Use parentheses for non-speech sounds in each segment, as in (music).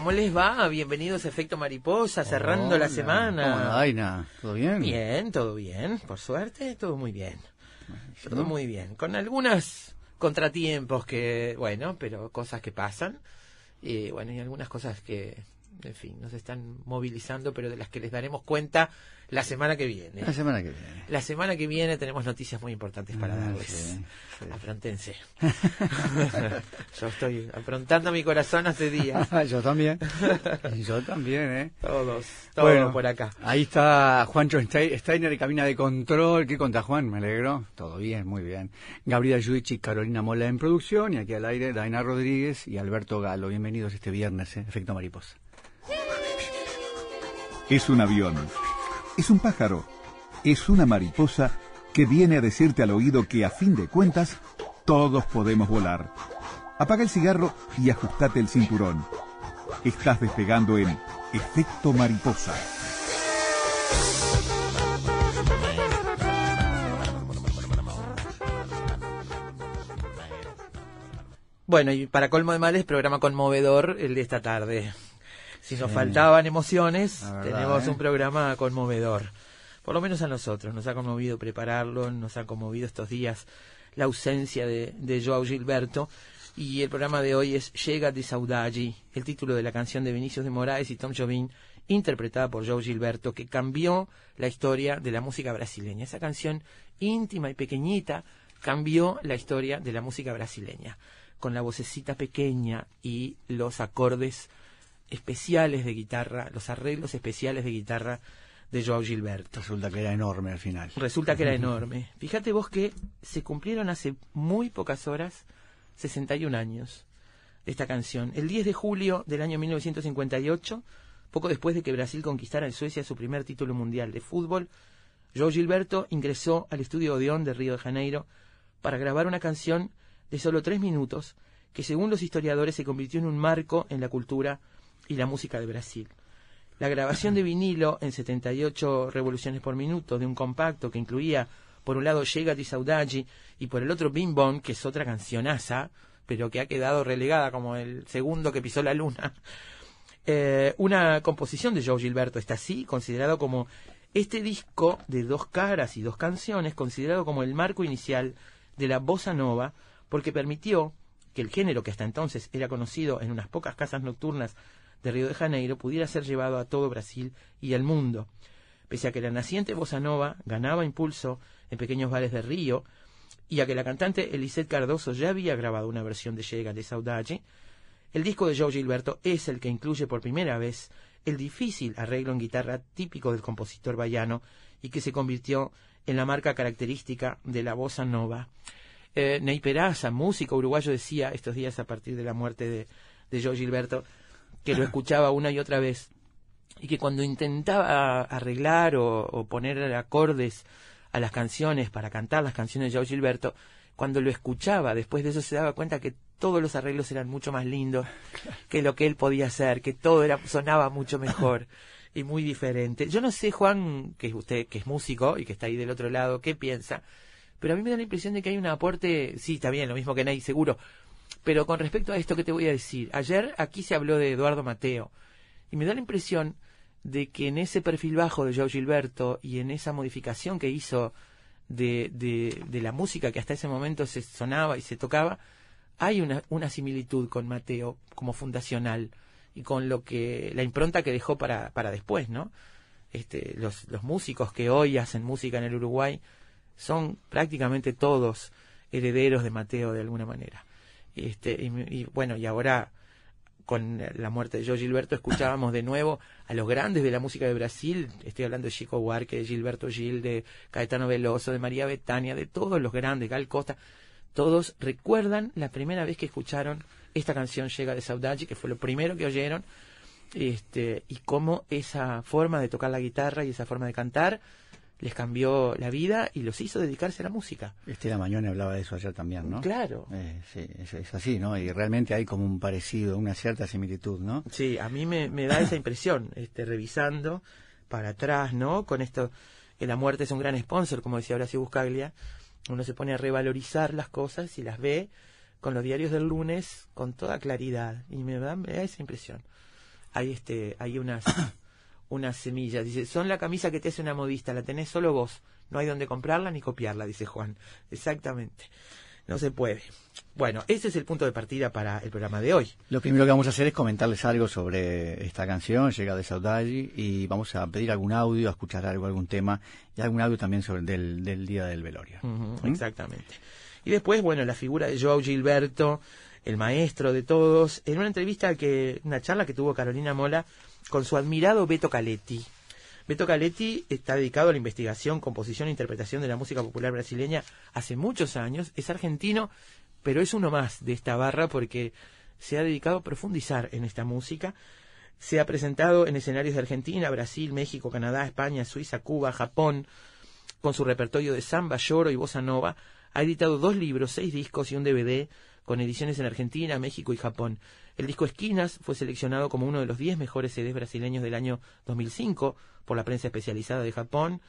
¿Cómo les va? Bienvenidos a Efecto Mariposa, cerrando la semana. Aina? ¿Todo bien? Bien, todo bien. Por suerte, todo muy bien. Todo muy bien. Con algunos contratiempos que, bueno, pero cosas que pasan. Y bueno, y algunas cosas que, en fin, nos están movilizando, pero de las que les daremos cuenta la semana que viene. La semana que viene. La semana que viene tenemos noticias muy importantes para ah, darles. Afrontense. (laughs) Yo estoy afrontando mi corazón hace días. (laughs) Yo también. Yo también, ¿eh? Todos, todos por acá. Ahí está Juancho Steiner de Cabina de Control. ¿Qué conta, Juan? Me alegro. Todo bien, muy bien. Gabriela Yuichi y Carolina Mola en producción. Y aquí al aire, Daina Rodríguez y Alberto Galo. Bienvenidos este viernes, ¿eh? Efecto Mariposa. Es un avión es un pájaro, es una mariposa que viene a decirte al oído que a fin de cuentas todos podemos volar. Apaga el cigarro y ajustate el cinturón. Estás despegando en efecto mariposa. Bueno, y para colmo de males, programa conmovedor el de esta tarde. Si nos faltaban emociones, tenemos un ¿eh? programa conmovedor. Por lo menos a nosotros. Nos ha conmovido prepararlo, nos ha conmovido estos días la ausencia de, de Joao Gilberto. Y el programa de hoy es Llega de Saudade, el título de la canción de Vinicius de Moraes y Tom Jobim, interpretada por Joao Gilberto, que cambió la historia de la música brasileña. Esa canción íntima y pequeñita cambió la historia de la música brasileña, con la vocecita pequeña y los acordes especiales de guitarra, los arreglos especiales de guitarra de Joao Gilberto. Resulta que era enorme al final. Resulta que era (laughs) enorme. Fíjate vos que se cumplieron hace muy pocas horas 61 años de esta canción. El 10 de julio del año 1958, poco después de que Brasil conquistara en Suecia su primer título mundial de fútbol, Joao Gilberto ingresó al estudio Odeón de Río de Janeiro para grabar una canción de solo tres minutos que según los historiadores se convirtió en un marco en la cultura y la música de Brasil. La grabación de vinilo en 78 revoluciones por minuto de un compacto que incluía por un lado Llega di Saudade y por el otro Bim Bom, que es otra cancionaza, pero que ha quedado relegada como el segundo que pisó la luna. (laughs) Eh, una composición de Joe Gilberto está así, considerado como este disco de dos caras y dos canciones, considerado como el marco inicial de la bossa nova, porque permitió que el género que hasta entonces era conocido en unas pocas casas nocturnas de Río de Janeiro pudiera ser llevado a todo Brasil y al mundo. Pese a que la naciente bossa nova ganaba impulso en pequeños bares de Río y a que la cantante Elisette Cardoso ya había grabado una versión de Llega de Saudade, el disco de Joe Gilberto es el que incluye por primera vez el difícil arreglo en guitarra típico del compositor bayano y que se convirtió en la marca característica de la bossa nova. Eh, Ney Peraza, músico uruguayo, decía estos días a partir de la muerte de, de Joe Gilberto que lo escuchaba una y otra vez y que cuando intentaba arreglar o, poner acordes a las canciones para cantar las canciones de Joe Gilberto, cuando lo escuchaba después de eso se daba cuenta que todos los arreglos eran mucho más lindos que lo que él podía hacer, que todo era sonaba mucho mejor y muy diferente. Yo no sé, Juan, que usted que es músico y que está ahí del otro lado, qué piensa, pero a mí me da la impresión de que hay un aporte, sí, está bien, lo mismo que Ney, seguro, pero con respecto a esto que te voy a decir, ayer aquí se habló de Eduardo Mateo y me da la impresión de que en ese perfil bajo de Joe Gilberto y en esa modificación que hizo de, de, la música que hasta ese momento se sonaba y se tocaba, hay una, una similitud con Mateo como fundacional y con lo que la impronta que dejó para, para después, ¿no? Este, los, los músicos que hoy hacen música en el Uruguay son prácticamente todos herederos de Mateo de alguna manera. Este, y, bueno, y ahora con la muerte de Joe Gilberto escuchábamos de nuevo a los grandes de la música de Brasil, estoy hablando de Chico Buarque, de Gilberto Gil, de Caetano Veloso, de María Betania, de todos los grandes, Gal Costa, todos recuerdan la primera vez que escucharon esta canción Llega de Saudade, que fue lo primero que oyeron, este, y cómo esa forma de tocar la guitarra y esa forma de cantar les cambió la vida y los hizo dedicarse a la música. Estela Mañone hablaba de eso ayer también, ¿no? Claro. Eh, sí, es, así, ¿no? Y realmente hay como un parecido, una cierta similitud, ¿no? Sí, a mí me, da esa impresión, este, revisando para atrás, ¿no? Con esto, que la muerte es un gran sponsor, como decía Horacio Buscaglia, uno se pone a revalorizar las cosas y las ve con los diarios del lunes con toda claridad y me da, me da esa impresión. Hay este, hay unas (coughs) unas semillas. Dice, son la camisa que te hace una modista, la tenés solo vos. No hay donde comprarla ni copiarla, dice Juan. Exactamente. No se puede. Bueno, ese es el punto de partida para el programa de hoy. Lo primero que vamos a hacer es comentarles algo sobre esta canción, Llega de Saudade, y vamos a pedir algún audio, a escuchar algo, algún tema, y algún audio también sobre del, del día del velorio. ¿Mm? Exactamente. Y después, bueno, la figura de Joao Gilberto, el maestro de todos, en una entrevista que, una charla que tuvo Carolina Mola con su admirado Beto Caletti. Beto Caletti está dedicado a la investigación, composición e interpretación de la música popular brasileña hace muchos años. Es argentino, pero es uno más de esta barra porque se ha dedicado a profundizar en esta música. Se ha presentado en escenarios de Argentina, Brasil, México, Canadá, España, Suiza, Cuba, Japón, con su repertorio de samba, lloro y bossa nova. Ha editado dos libros, seis discos y un DVD con ediciones en Argentina, México y Japón. El disco Esquinas fue seleccionado como uno de los 10 mejores CDs brasileños del año 2005 por la prensa especializada de Japón.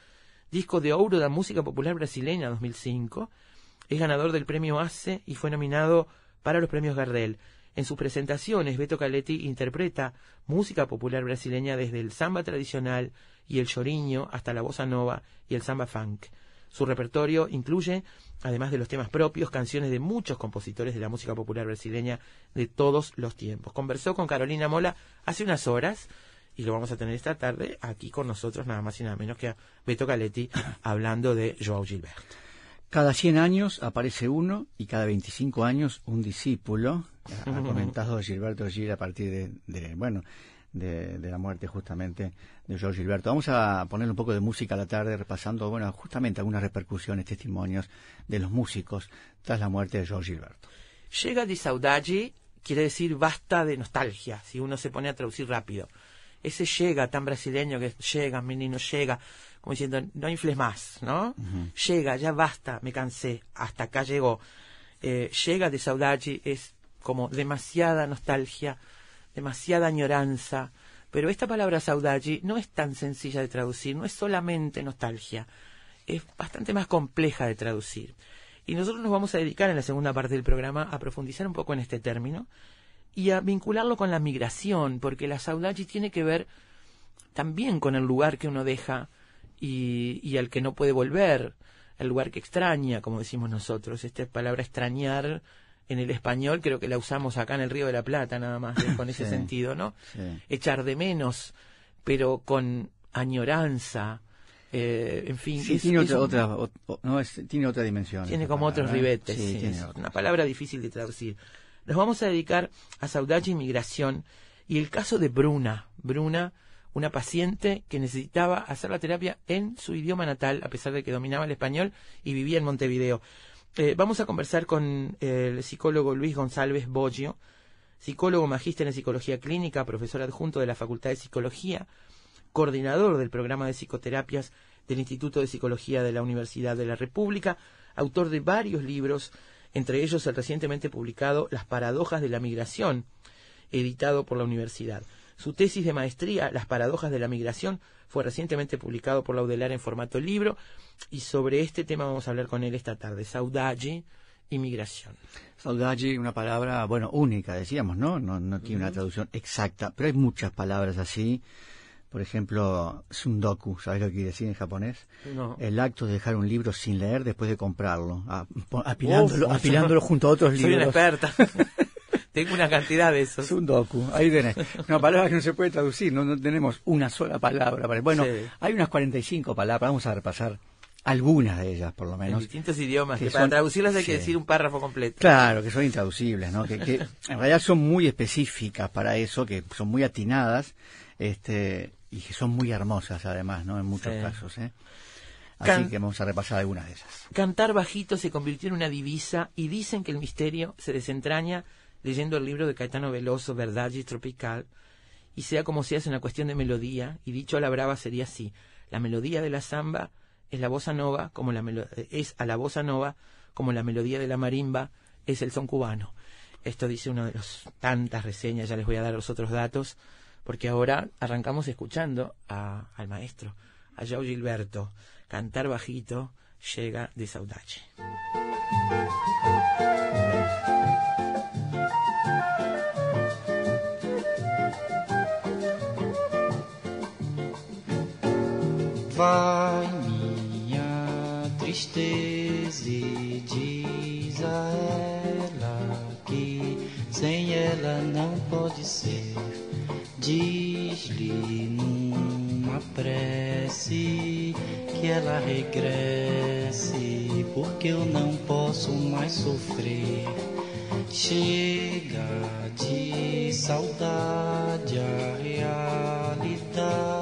Disco de oro de la música popular brasileña 2005. Es ganador del premio ACE y fue nominado para los premios Gardel. En sus presentaciones, Beto Caletti interpreta música popular brasileña desde el samba tradicional y el choriño hasta la bossa nova y el samba funk. Su repertorio incluye, además de los temas propios, canciones de muchos compositores de la música popular brasileña de todos los tiempos. Conversó con Carolina Mola hace unas horas y lo vamos a tener esta tarde aquí con nosotros, nada más y nada menos que a Beto Caletti, (coughs) hablando de Joao Gilberto. Cada 100 años aparece uno y cada 25 años un discípulo. Ha comentado Gilberto Gil a partir de bueno, de, la muerte justamente de George Gilberto. Vamos a poner un poco de música a la tarde repasando, bueno, justamente algunas repercusiones, testimonios de los músicos tras la muerte de George Gilberto. Llega de saudade quiere decir basta de nostalgia, si uno se pone a traducir rápido. Ese llega tan brasileño que llega, menino, llega, como diciendo, no infles más, ¿no? Llega, ya basta, me cansé, hasta acá llegó. Eh, llega de saudade es como demasiada nostalgia, demasiada añoranza, pero esta palabra saudade no es tan sencilla de traducir, no es solamente nostalgia, es bastante más compleja de traducir. Y nosotros nos vamos a dedicar en la segunda parte del programa a profundizar un poco en este término y a vincularlo con la migración, porque la saudade tiene que ver también con el lugar que uno deja y, y al que no puede volver, el lugar que extraña, como decimos nosotros. Esta palabra extrañar en el español creo que la usamos acá en el Río de la Plata nada más, (laughs) eh, con ese Sí. sentido, ¿no? Sí. Echar de menos, pero con añoranza, eh, en fin. Sí, es- tiene es otra, un- otra, o- o- no, es- tiene otra dimensión. tiene como otros palabra, ¿eh? ribetes. Sí, sí, tiene es otra. una palabra difícil de traducir. Nos vamos a dedicar a saudade y migración y el caso de Bruna. Bruna, una paciente que necesitaba hacer la terapia en su idioma natal, a pesar de que dominaba el español y vivía en Montevideo. Eh, vamos a conversar con el psicólogo Luis González Boggio, psicólogo magíster en psicología clínica, profesor adjunto de la Facultad de Psicología, coordinador del programa de psicoterapias del Instituto de Psicología de la Universidad de la República, autor de varios libros, entre ellos el recientemente publicado Las paradojas de la migración, editado por la universidad. Su tesis de maestría, Las paradojas de la migración, fue recientemente publicado por la UDELAR en formato libro y sobre este tema vamos a hablar con él esta tarde, saudade y migración. Saudade, una palabra, bueno, única, decíamos, ¿no? No, no tiene una traducción exacta, pero hay muchas palabras así. Por ejemplo, sundoku, ¿sabes lo que quiere decir en japonés? No. El acto de dejar un libro sin leer después de comprarlo, apilándolo, Uf, apilándolo junto a otros Soy una libros. experta. (laughs) Tengo una cantidad de esos. Sundoku, ahí tenés. Una palabra que no se puede traducir, no, no tenemos una sola palabra. Bueno, Sí. hay unas 45 palabras, vamos a repasar algunas de ellas, por lo en menos. distintos idiomas, que que, para son- traducirlas hay que sí. decir un párrafo completo. Claro, que son intraducibles, ¿no? Que, que en realidad son muy específicas para eso, que son muy atinadas, este, y que son muy hermosas además, ¿no? En muchos Sí. casos, ¿eh? Así Can- que vamos a repasar algunas de esas. Cantar bajito se convirtió en una divisa y dicen que el misterio se desentraña leyendo el libro de Caetano Veloso, Verdade Tropical, y sea como sea es una cuestión de melodía, y dicho a la brava sería así, la melodía de la samba es la bossa nova, como la es a la bossa nova como la melodía de la marimba es el son cubano. Esto dice uno de los tantas reseñas, ya les voy a dar los otros datos, porque ahora arrancamos escuchando a- al maestro, a João Gilberto, cantar bajito llega de Saudade. Vai minha tristeza e diz a ela que sem ela não pode ser. Diz-lhe numa prece que ela regresse, porque eu não posso mais sofrer. Chega de saudade, a realidade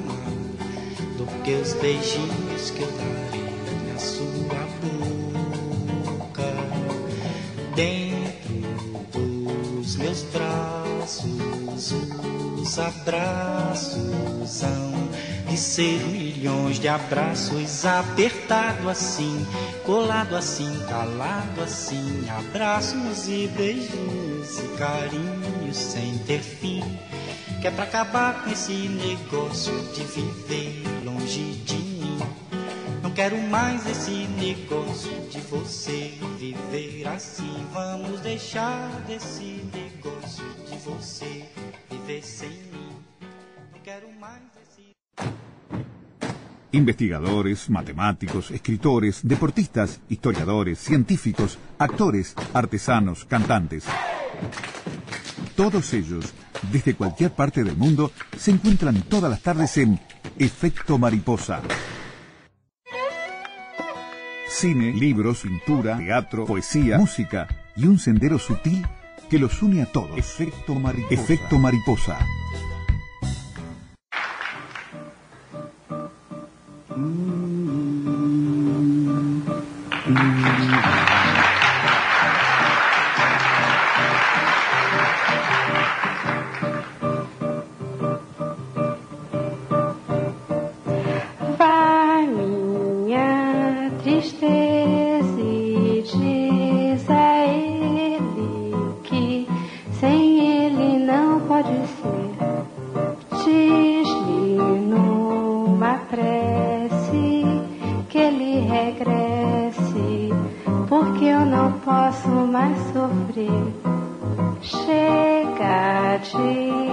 que os beijinhos que eu darei na sua boca. Dentro dos meus braços, os abraços hão de ser milhões de abraços apertado assim, colado assim, calado assim, abraços e beijinhos e carinhos sem ter fim. Que é pra acabar com esse negócio de viver longe de mim. Não quero mais esse negócio de você viver assim. Vamos deixar desse negócio de você viver sem mim. Não quero mais esse. Investigadores, matemáticos, escritores, deportistas, historiadores, científicos, actores, artesanos, cantantes. Todos ellos, desde cualquier parte del mundo, se encuentran todas las tardes en Efecto Mariposa. Cine, libros, pintura, teatro, poesía, música y un sendero sutil que los une a todos. Efecto Mariposa. Efecto Mariposa. Vai mais sofrer. Chega de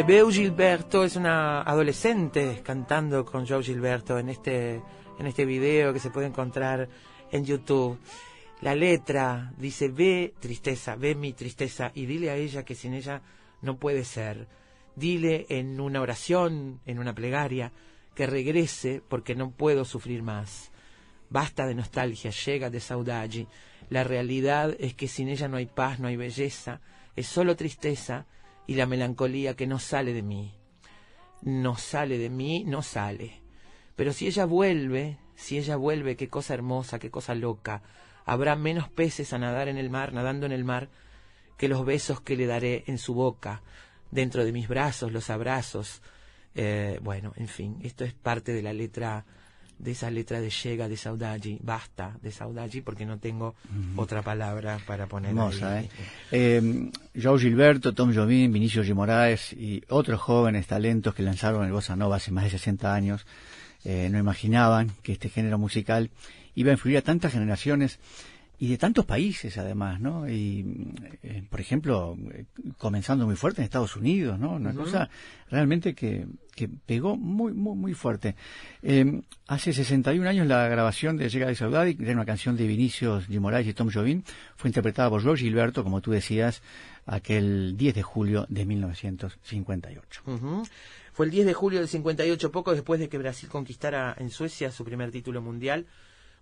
coisa. Bebeu Gilberto es una adolescente cantando con Joe Gilberto en este, en este video que se puede encontrar en YouTube. La letra dice, ve tristeza, ve mi tristeza y dile a ella que sin ella no puede ser. Dile en una oración, en una plegaria, que regrese porque no puedo sufrir más. Basta de nostalgia, llega de saudade. La realidad es que sin ella no hay paz, no hay belleza, es solo tristeza y la melancolía que no sale de mí. No sale de mí, no sale. Pero si ella vuelve, si ella vuelve, qué cosa hermosa, qué cosa loca. Habrá menos peces a nadar en el mar, nadando en el mar, que los besos que le daré en su boca, dentro de mis brazos, los abrazos. Eh, bueno, en fin, esto es parte de la letra, de esa letra de llega de Saudagi, basta de Saudagi, porque no tengo otra palabra para poner Hermosa, ahí. ¿eh? Eh, Gilberto, Tom Jobim, Vinicio G. Moraes y otros jóvenes talentos que lanzaron el bossa nova hace más de 60 años eh, no imaginaban que este género musical iba a influir a tantas generaciones y de tantos países además, ¿no? Y, eh, por ejemplo, eh, comenzando muy fuerte en Estados Unidos, ¿no? Una cosa realmente que, que pegó muy, muy, muy fuerte. Eh, hace 61 años la grabación de Llega de Saudade, que era una canción de Vinicius G. Y Tom Jobim, fue interpretada por George Gilberto, como tú decías, aquel 10 de julio de 1958. Ujú. Fue el 10 de julio del 58, poco después de que Brasil conquistara en Suecia su primer título mundial,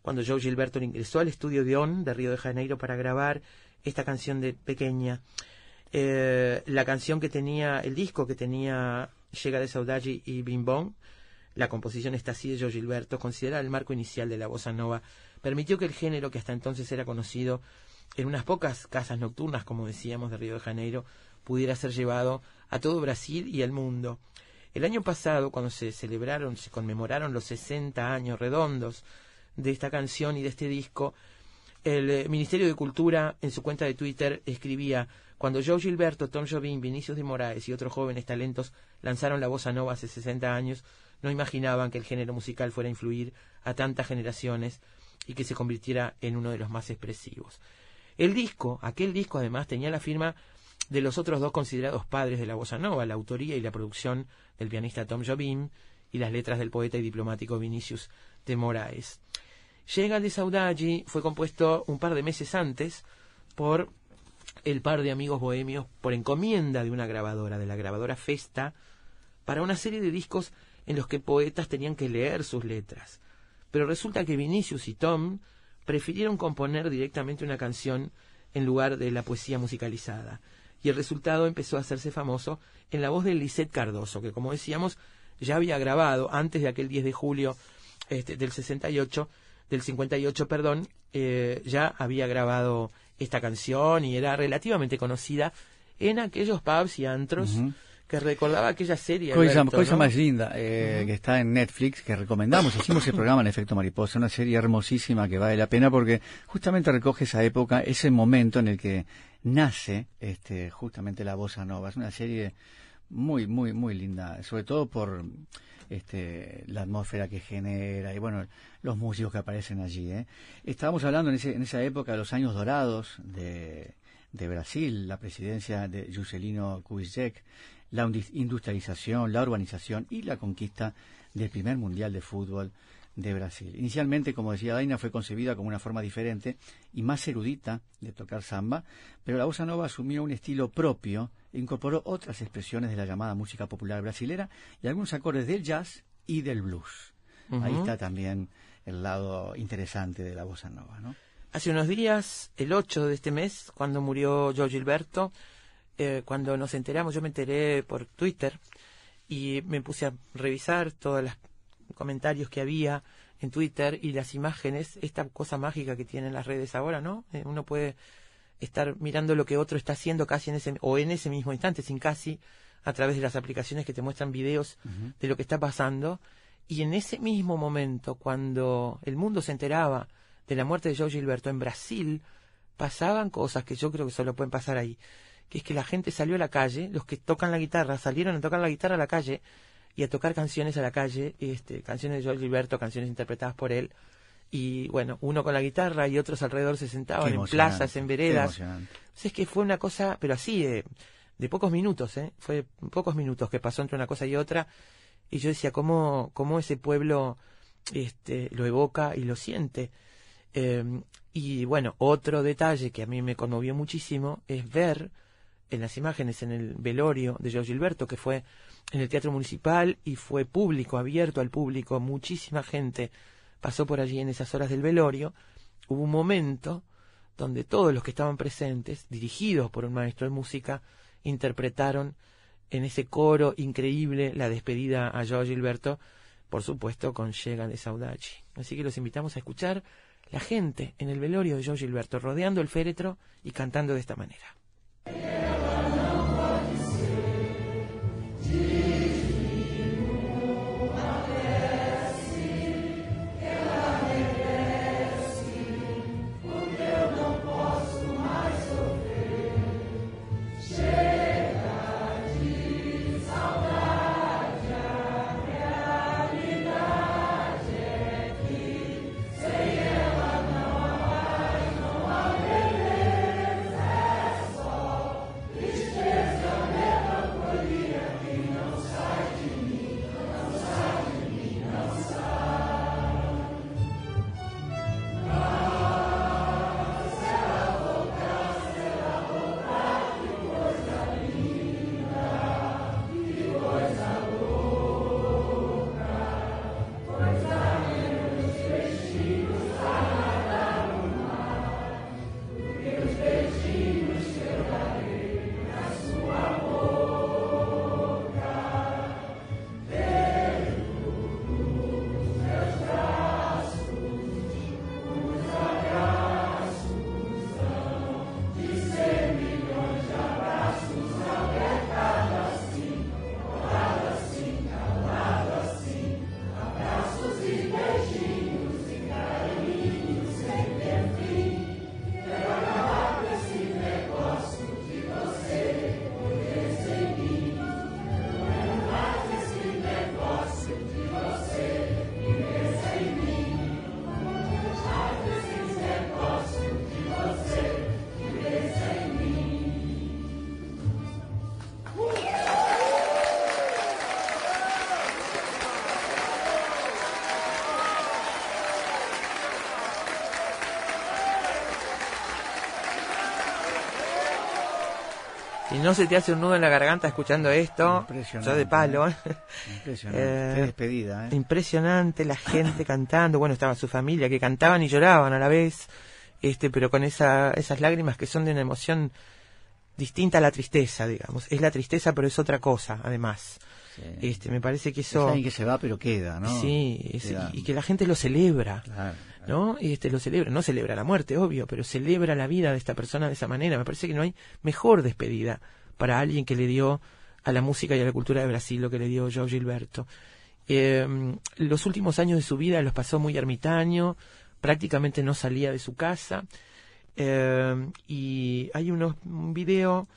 cuando Joe Gilberto ingresó al estudio de ON de Río de Janeiro para grabar esta canción de Pequeña. Eh, la canción que tenía, el disco que tenía Llega de Saudade y Bim Bom, la composición está así de Joe Gilberto, considerada el marco inicial de la bossa nova, permitió que el género que hasta entonces era conocido en unas pocas casas nocturnas, como decíamos, de Río de Janeiro, pudiera ser llevado a todo Brasil y al mundo. El año pasado, cuando se celebraron, se conmemoraron los 60 años redondos de esta canción y de este disco, el eh, Ministerio de Cultura en su cuenta de Twitter escribía cuando Joe Gilberto, Tom Jobim, Vinicius de Moraes y otros jóvenes talentos lanzaron la bossa nova hace 60 años, no imaginaban que el género musical fuera a influir a tantas generaciones y que se convirtiera en uno de los más expresivos. El disco, aquel disco además tenía la firma de los otros dos considerados padres de la bossa nova, la autoría y la producción del pianista Tom Jobim y las letras del poeta y diplomático Vinicius de Moraes. Llega de Saudade fue compuesto un par de meses antes por el par de amigos bohemios por encomienda de una grabadora, de la grabadora Festa, para una serie de discos en los que poetas tenían que leer sus letras. Pero resulta que Vinicius y Tom prefirieron componer directamente una canción en lugar de la poesía musicalizada. Y el resultado empezó a hacerse famoso en la voz de Lisette Cardoso, que como decíamos ya había grabado antes de aquel 10 de julio este, del 68, del 58, perdón, eh, ya había grabado esta canción y era relativamente conocida en aquellos pubs y antros que recordaba aquella serie. Cosa, más linda, eh, que está en Netflix, que recomendamos. Hicimos el programa en Efecto Mariposa, una serie hermosísima que vale la pena porque justamente recoge esa época, ese momento en el que nace este, justamente la bossa nova. Es una serie muy, muy, muy linda, sobre todo por este, la atmósfera que genera y bueno, los músicos que aparecen allí. ¿eh? Estábamos hablando en, ese, en esa época de los años dorados de, de Brasil, la presidencia de Juscelino Kubitschek, la industrialización, la urbanización y la conquista del primer mundial de fútbol de Brasil. Inicialmente, como decía Daina, fue concebida como una forma diferente y más erudita de tocar samba, pero la bossa nova asumió un estilo propio e incorporó otras expresiones de la llamada música popular brasilera y algunos acordes del jazz y del blues. Ahí está también el lado interesante de la bossa nova, ¿no? Hace unos días, el 8 de este mes, cuando murió Joe Gilberto, eh, cuando nos enteramos, yo me enteré por Twitter y me puse a revisar todos los comentarios que había en Twitter y las imágenes, esta cosa mágica que tienen las redes ahora, ¿no? Eh, uno puede estar mirando lo que otro está haciendo casi en ese o en ese mismo instante, sin casi, a través de las aplicaciones que te muestran videos de lo que está pasando. Y en ese mismo momento, cuando el mundo se enteraba de la muerte de Joe Gilberto en Brasil, pasaban cosas que yo creo que solo pueden pasar ahí. Que es que la gente salió a la calle, los que tocan la guitarra salieron a tocar la guitarra a la calle y a tocar canciones a la calle, este, canciones de Joe Gilberto, canciones interpretadas por él. Y bueno, uno con la guitarra y otros alrededor se sentaban en plazas, en veredas. es que fue una cosa, pero así, de, de pocos minutos, ¿eh? Fue pocos minutos que pasó entre una cosa y otra. Y yo decía, ¿cómo, cómo ese pueblo este, lo evoca y lo siente? Eh, y bueno, otro detalle que a mí me conmovió muchísimo es ver en las imágenes en el velorio de Joe Gilberto, que fue en el Teatro Municipal y fue público, abierto al público, muchísima gente pasó por allí en esas horas del velorio, hubo un momento donde todos los que estaban presentes, dirigidos por un maestro de música, interpretaron en ese coro increíble la despedida a Joe Gilberto, por supuesto con Llega de Saudachi. Así que los invitamos a escuchar la gente en el velorio de Joe Gilberto, rodeando el féretro y cantando de esta manera. No se te hace un nudo en la garganta escuchando esto, Impresionante, yo de palo. ¿eh? Impresionante. (laughs) Eh, Qué despedida, ¿eh? Impresionante, la gente cantando, bueno, estaba su familia que cantaban y lloraban a la vez, este, pero con esa, esas lágrimas que son de una emoción distinta a la tristeza, digamos. Es la tristeza, pero es otra cosa, además. Sí. Este, me parece que Es eso, alguien que se va, pero queda, ¿no? sí, es- Queda. y que la gente lo celebra. Claro, ¿no? Y este lo celebra, no celebra la muerte, obvio, pero celebra la vida de esta persona de esa manera. Me parece que no hay mejor despedida para alguien que le dio a la música y a la cultura de Brasil lo que le dio Joe Gilberto. Eh, los últimos años de su vida los pasó muy ermitaño, prácticamente no salía de su casa. Eh, y hay unos, un video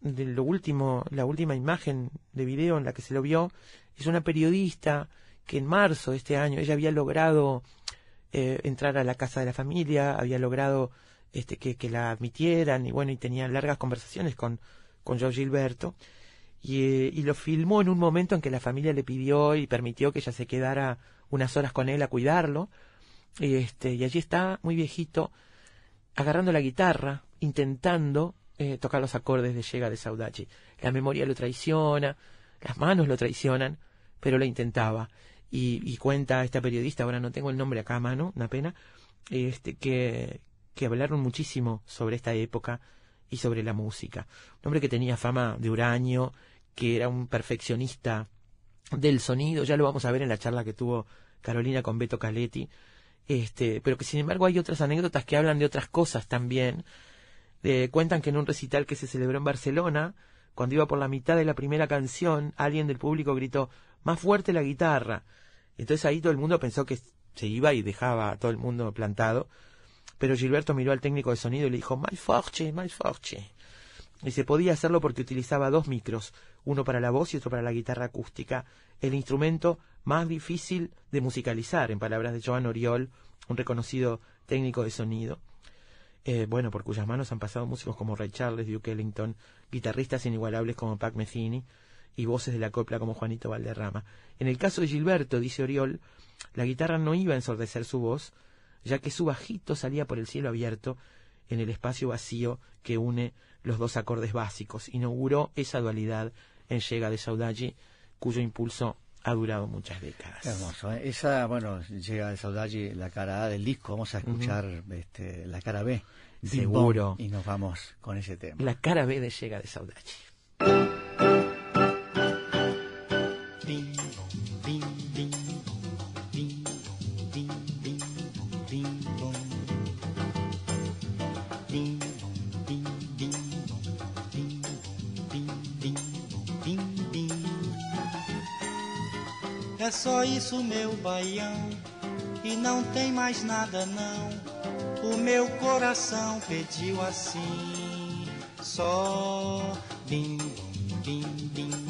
de lo último, la última imagen de video en la que se lo vio, es una periodista que en marzo de este año ella había logrado eh, entrar a la casa de la familia, había logrado este, que, que la admitieran y bueno, y tenía largas conversaciones con, con Joe Gilberto. Y, eh, y lo filmó en un momento en que la familia le pidió y permitió que ella se quedara unas horas con él a cuidarlo. Y, este, y allí está, muy viejito, agarrando la guitarra, intentando eh, tocar los acordes de Llega de Saudachi. La memoria lo traiciona, las manos lo traicionan, pero lo intentaba. Y, y cuenta esta periodista, ahora no tengo el nombre acá a mano, una pena, este, que, que hablaron muchísimo sobre esta época y sobre la música. Un hombre que tenía fama de huraño, que era un perfeccionista del sonido, ya lo vamos a ver en la charla que tuvo Carolina con Beto Caletti, este, pero que sin embargo hay otras anécdotas que hablan de otras cosas también, cuentan que en un recital que se celebró en Barcelona, cuando iba por la mitad de la primera canción, alguien del público gritó, más fuerte la guitarra. Entonces ahí todo el mundo pensó que se iba y dejaba a todo el mundo plantado. Pero Gilberto miró al técnico de sonido y le dijo, más forte, más forte. Y se podía hacerlo porque utilizaba dos micros, uno para la voz y otro para la guitarra acústica, el instrumento más difícil de musicalizar, en palabras de Joan Oriol, un reconocido técnico de sonido. Eh, bueno, por cuyas manos han pasado músicos como Ray Charles, Duke Ellington, guitarristas inigualables como Pac Metheny y voces de la copla como Juanito Valderrama. En el caso de Gilberto, dice Oriol, la guitarra no iba a ensordecer su voz, ya que su bajito salía por el cielo abierto en el espacio vacío que une los dos acordes básicos. Inauguró esa dualidad en Llega de Saudade, cuyo impulso ha durado muchas décadas. Hermoso. ¿eh? Esa, bueno, llega de Saudade la cara A del disco. Vamos a escuchar este, la cara B. de Seguro. Bon, Y nos vamos con ese tema. La cara B de Llega de Saudade. É só isso, meu baião, e não tem mais nada não. O meu coração pediu assim, só bim, bim, bim.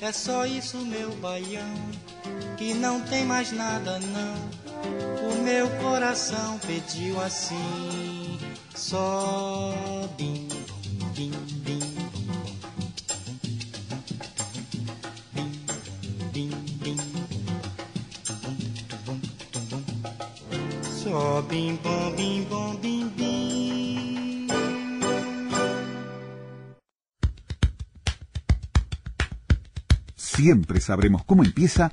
É só isso, meu baião, e não tem mais nada não. O meu coração pediu assim, só bim, bim, bim, bim, bim. Só bim bom bim bom bim bim. Siempre sabremos cómo empieza,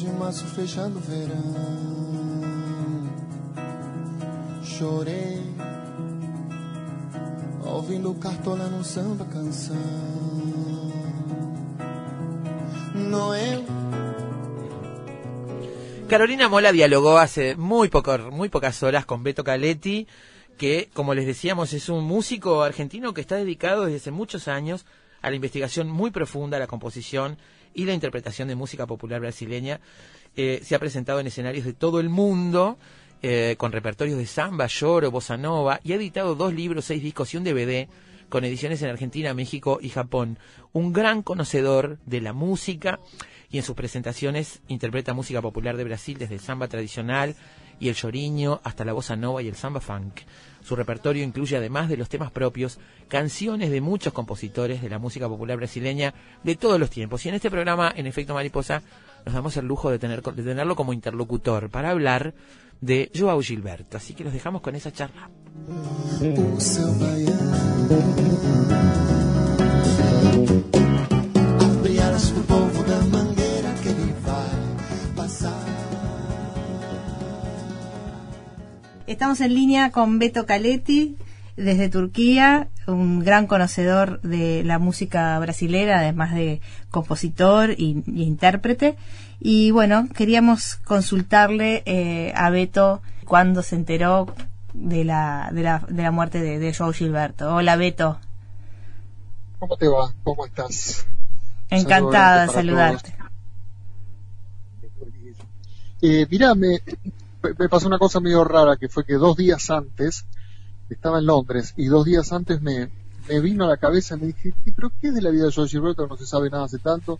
De março fechando o. Chorei ouvindo cartola samba. Noel, Carolina Mola dialogó hace muy, poco, muy pocas horas con Beto Caletti, que, como les decíamos, es un músico argentino que está dedicado desde hace muchos años a la investigación muy profunda, a la composición y la interpretación de música popular brasileña. Eh, se ha presentado en escenarios de todo el mundo, eh, con repertorios de samba, lloro, bossa nova, y ha editado dos libros, seis discos y un DVD con ediciones en Argentina, México y Japón. Un gran conocedor de la música y en sus presentaciones interpreta música popular de Brasil desde el samba tradicional y el lloriño hasta la bossa nova y el samba funk. Su repertorio incluye, además de los temas propios, canciones de muchos compositores de la música popular brasileña de todos los tiempos. Y en este programa, en efecto mariposa, nos damos el lujo de, tener, de tenerlo como interlocutor para hablar de Joao Gilberto. Así que los dejamos con esa charla. Estamos en línea con Beto Caletti desde Turquía, un gran conocedor de la música brasilera, además de compositor y, y intérprete. Y bueno, queríamos consultarle eh, a Beto cuando se enteró de la, de la, de la muerte de, de Joao Gilberto. Hola Beto, ¿Cómo te va? ¿Cómo estás? encantada de saludarte. Eh, mirá, me, me pasó una cosa medio rara, que fue que dos días antes, estaba en Londres, y dos días antes me, vino a la cabeza y me dije, "¿Y ¿pero qué es de la vida de George Gilberto? No se sabe nada hace tanto.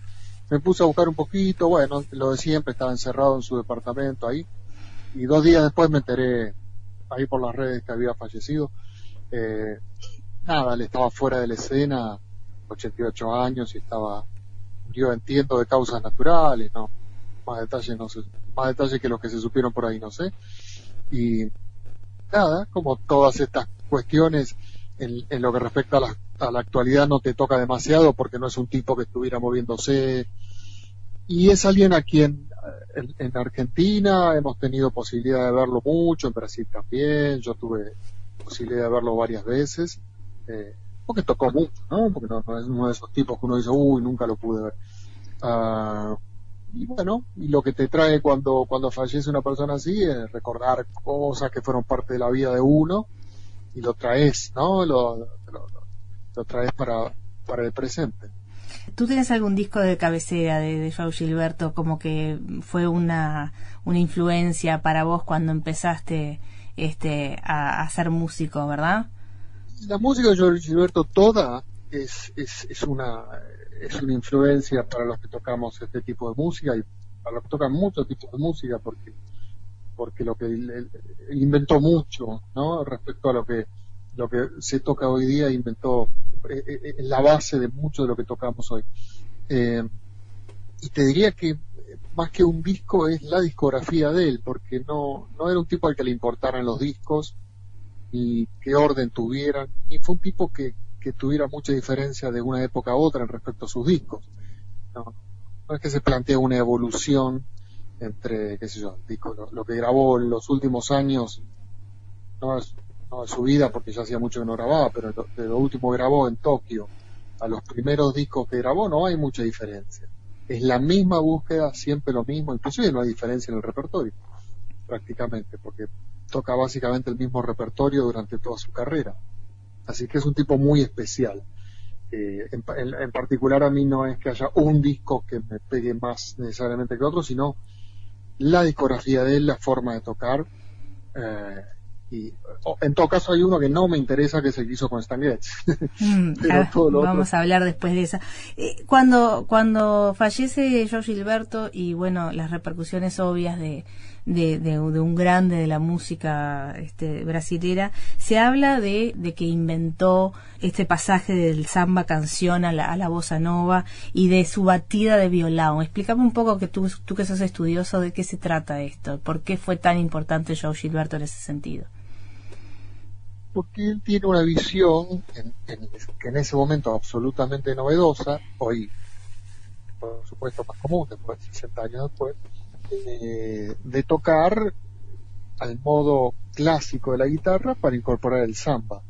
Me puse a buscar un poquito, bueno, lo de siempre, estaba encerrado en su departamento ahí, y dos días después me enteré ahí por las redes que había fallecido. Eh, nada, él estaba fuera de la escena, 88 años y estaba, murió entiendo de causas naturales, no, más detalles no sé, más detalles que los que se supieron por ahí no sé. Y nada, como todas estas cuestiones en, en lo que respecta a la, a la actualidad no te toca demasiado porque no es un tipo que estuviera moviéndose y es alguien a quien eh, en, en Argentina hemos tenido posibilidad de verlo mucho, en Brasil también, yo tuve posibilidad de verlo varias veces, eh, porque tocó mucho, ¿no? Porque no, no es uno de esos tipos que uno dice, uy, nunca lo pude ver. Ah, y bueno, y lo que te trae cuando, cuando fallece una persona así es recordar cosas que fueron parte de la vida de uno y lo traes, ¿no? Lo, lo, traes para, para el presente. ¿Tú tienes algún disco de cabecera de, de Joao Gilberto como que fue una, una influencia para vos cuando empezaste este, a, a ser músico, verdad? la música de George Gilberto toda es, es, es una es una influencia para los que tocamos este tipo de música y para los que tocan muchos tipos de música porque porque lo que inventó mucho no respecto a lo que lo que se toca hoy día inventó eh, eh, es la base de mucho de lo que tocamos hoy. Eh, y te diría que eh, más que un disco es la discografía de él porque no no era un tipo al que le importaran los discos ni qué orden tuvieran, ni fue un tipo que, que tuviera mucha diferencia de una época a otra en respecto a sus discos. No, es que se plantea una evolución entre, qué sé yo, disco, lo, que grabó en los últimos años, no es, no de su vida porque ya hacía mucho que no grababa, pero de lo último grabó en Tokio a los primeros discos que grabó no hay mucha diferencia. Es la misma búsqueda, siempre lo mismo, inclusive no hay diferencia en el repertorio, prácticamente, porque toca básicamente el mismo repertorio durante toda su carrera. Así que es un tipo muy especial. Eh, en, en- en particular a mí no es que haya un disco que me pegue más necesariamente que otro, sino la discografía de él, la forma de tocar. eh, y en todo caso hay uno que no me interesa que se hizo con Stan Getz. (laughs) Mm, ah, vamos otro- a hablar después de esa. Eh, cuando, cuando fallece Joao Gilberto y bueno, las repercusiones obvias de, de, de- un grande de la música este, brasilera, se habla de, de que inventó este pasaje del samba canción a la, a la bossa nova y de su batida de violão. Explícame un poco que tú, tú que sos estudioso de qué se trata esto, por qué fue tan importante Joao Gilberto en ese sentido. porque él tiene una visión en, en- que en ese momento absolutamente novedosa, hoy por supuesto más común, después de 60 años después, eh, de tocar al modo clásico de la guitarra para incorporar el samba,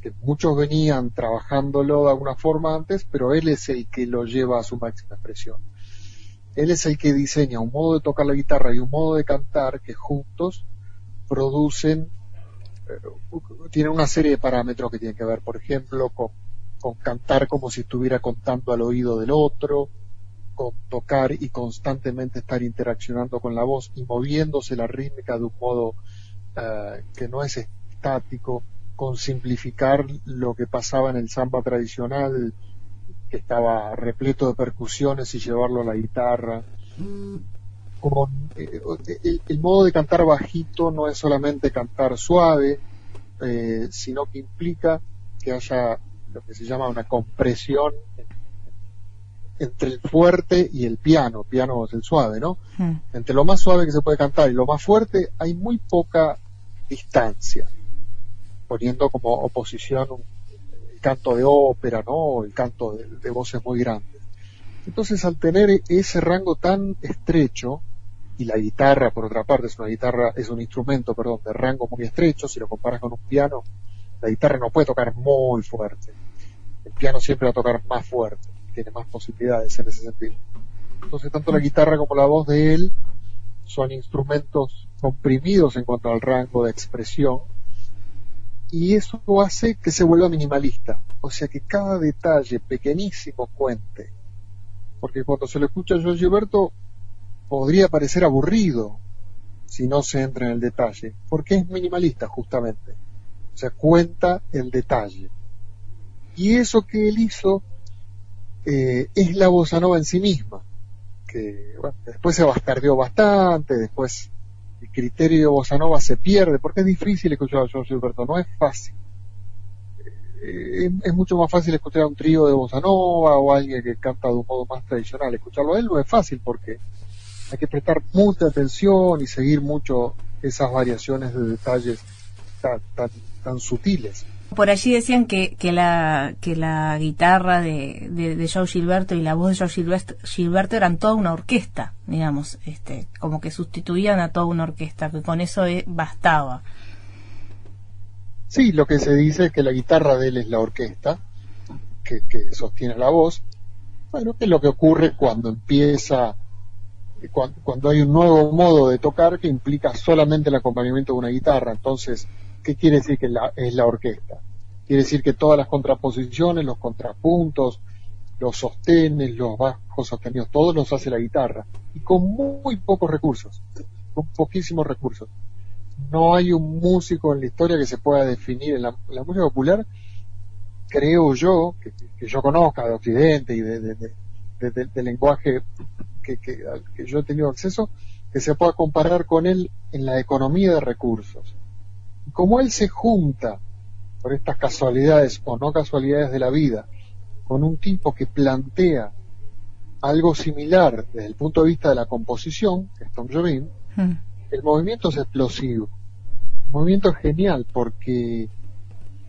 que muchos venían trabajándolo de alguna forma antes, pero él es el que lo lleva a su máxima expresión. Él es el que diseña un modo de tocar la guitarra y un modo de cantar que juntos producen tiene una serie de parámetros que tienen que ver, por ejemplo, con cantar como si estuviera contando al oído del otro, tocar y constantemente estar interaccionando con la voz y moviéndose la rítmica de un modo eh, que no es estático, con simplificar lo que pasaba en el samba tradicional, que estaba repleto de percusiones y llevarlo a la guitarra. Eh, el, el modo de cantar bajito no es solamente cantar suave, eh, sino que implica que haya lo que se llama una compresión entre el fuerte y el piano, piano es el suave, ¿no? Mm. Entre lo más suave que se puede cantar y lo más fuerte hay muy poca distancia, poniendo como oposición un, el canto de ópera, ¿no? El canto de, de voces muy grandes. Entonces, al tener ese rango tan estrecho, y la guitarra, por otra parte, es una guitarra, es un instrumento, perdón, de rango muy estrecho, si lo comparas con un piano, la guitarra no puede tocar muy fuerte. El piano siempre va a tocar más fuerte, tiene más posibilidades en ese sentido. Entonces, tanto la guitarra como la voz de él son instrumentos comprimidos en cuanto al rango de expresión, y eso hace que se vuelva minimalista, o sea que cada detalle pequeñísimo cuente. Porque cuando se lo escucha a Joe Gilberto, podría parecer aburrido si no se entra en el detalle, porque es minimalista justamente, o sea, cuenta el detalle. Y eso que él hizo eh, es la bossa nova en sí misma, que bueno, después se bastardeó bastante, después el criterio de bossa nova se pierde, porque es difícil escuchar a George Gilberto, no es fácil. Eh, es, mucho más fácil escuchar a un trío de bossa nova o alguien que canta de un modo más tradicional. Escucharlo a él no es fácil porque hay que prestar mucha atención y seguir mucho esas variaciones de detalles tan, tan, tan sutiles. Por allí decían que, que, la, que la guitarra de, de, Joe Gilberto y la voz de Joe Gilberto, Gilberto eran toda una orquesta, digamos, este, como que sustituían a toda una orquesta, que con eso eh, bastaba. Sí, lo que se dice es que la guitarra de él es la orquesta, que, que sostiene la voz. Bueno, que es lo que ocurre cuando empieza, cuando hay un nuevo modo de tocar que implica solamente el acompañamiento de una guitarra. Entonces, ¿qué quiere decir que la, es la orquesta? Quiere decir que todas las contraposiciones, los contrapuntos, los sostenes, los bajos sostenidos, todos los hace la guitarra. Y con muy pocos recursos, con poquísimos recursos. No hay un músico en la historia que se pueda definir en la, música popular, creo yo, que, yo conozca de Occidente y de, lenguaje que, al que yo he tenido acceso, que se pueda comparar con él en la economía de recursos como él se junta por estas casualidades o no casualidades de la vida con un tipo que plantea algo similar desde el punto de vista de la composición, que es Tom Jobim, Mm. el movimiento es explosivo. El movimiento es genial porque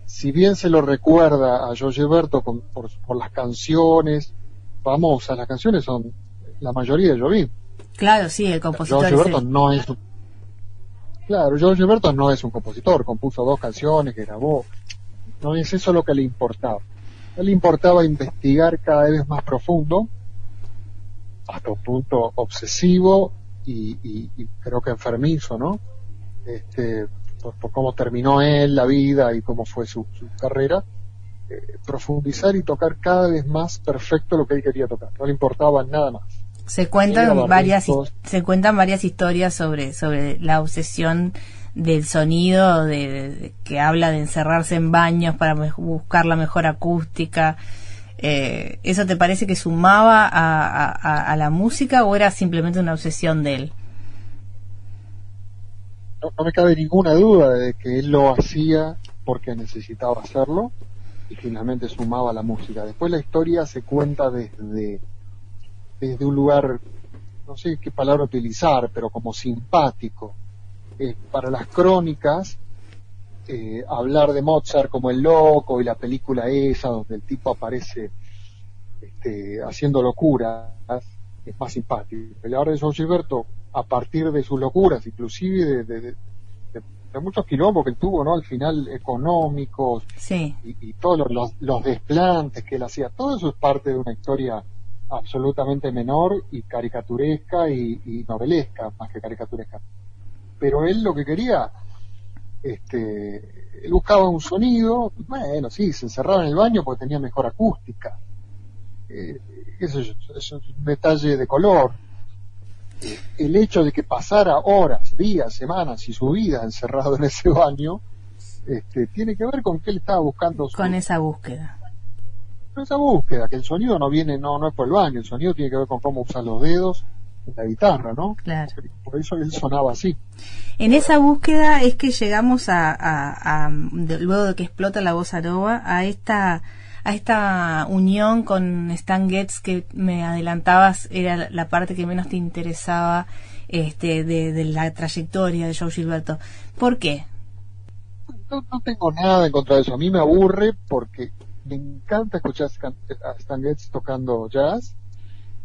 si bien se lo recuerda a George Gilberto con- por, por las canciones famosas, las canciones son la mayoría de Jobim. Claro, sí, el compositor George no es un... Claro, George Gilberto no es un compositor, compuso dos canciones que grabó. No es eso lo que le importaba. Le importaba investigar cada vez más profundo, hasta un punto obsesivo y, y- creo que enfermizo, ¿no? Este, por, por cómo terminó él la vida y cómo fue su, su carrera, eh, profundizar y tocar cada vez más perfecto lo que él quería tocar. No le importaba nada más. Se cuentan varias se cuentan varias historias sobre sobre la obsesión del sonido de, de- de- que habla de encerrarse en baños para me- buscar la mejor acústica Eh, ¿Eso te parece que sumaba a, a- a- a la música o era simplemente una obsesión de él? no, no me cabe ninguna duda de que él lo hacía porque necesitaba hacerlo y finalmente sumaba la música. Después la historia se cuenta desde, desde un lugar, no sé qué palabra utilizar, pero como simpático. Eh, para las crónicas, eh, hablar de Mozart como el loco y la película esa donde el tipo aparece este, haciendo locuras es más simpático. El hablar de George Gilberto a partir de sus locuras, inclusive de, de- de- de- de muchos quilombos que él tuvo, ¿no? Al final económicos Sí, y, y todos los, los, los desplantes que él hacía, todo eso es parte de una historia absolutamente menor y caricaturesca y, y novelesca, más que caricaturesca. Pero él lo que quería, este, él buscaba un sonido, bueno, sí, se encerraba en el baño porque tenía mejor acústica. Eh, eso es, un detalle de color. Eh, el hecho de que pasara horas, días, semanas y su vida encerrado en ese baño, este, tiene que ver con que él estaba buscando con esa búsqueda. Esa búsqueda, que el sonido no viene, no, no es por el baño, el sonido tiene que ver con cómo usar los dedos en la guitarra, ¿no? Claro. Por eso él sonaba así. En esa búsqueda es que llegamos a, a- a- de- luego de que explota la bossa nova, a esta a esta unión con Stan Getz que me adelantabas era la- la parte que menos te interesaba este de, de la trayectoria de Joe Gilberto. ¿Por qué? No, no tengo nada en contra de eso. A mí me aburre porque me encanta escuchar a Stan Getz tocando jazz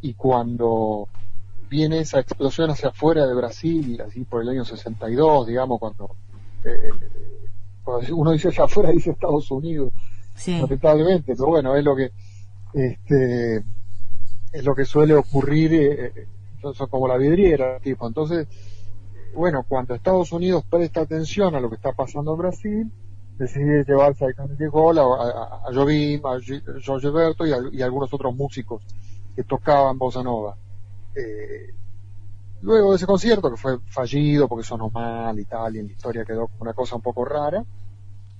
y cuando viene esa explosión hacia afuera de Brasil, así por el año 62, digamos, cuando, eh, cuando uno dice hacia afuera, (laughs) dice Estados Unidos, Sí, lamentablemente, pero bueno, es lo que este es lo que suele ocurrir, eh, eh, son, son como la vidriera, tipo. Entonces, bueno, cuando Estados Unidos presta atención a lo que está pasando en Brasil, decide llevarse a Carnegie Hall, a, a, Jobim, a George Berto y, a- y algunos otros músicos que tocaban bossa nova. Eh, luego de ese concierto, que fue fallido porque sonó mal y tal, y en la historia quedó como una cosa un poco rara,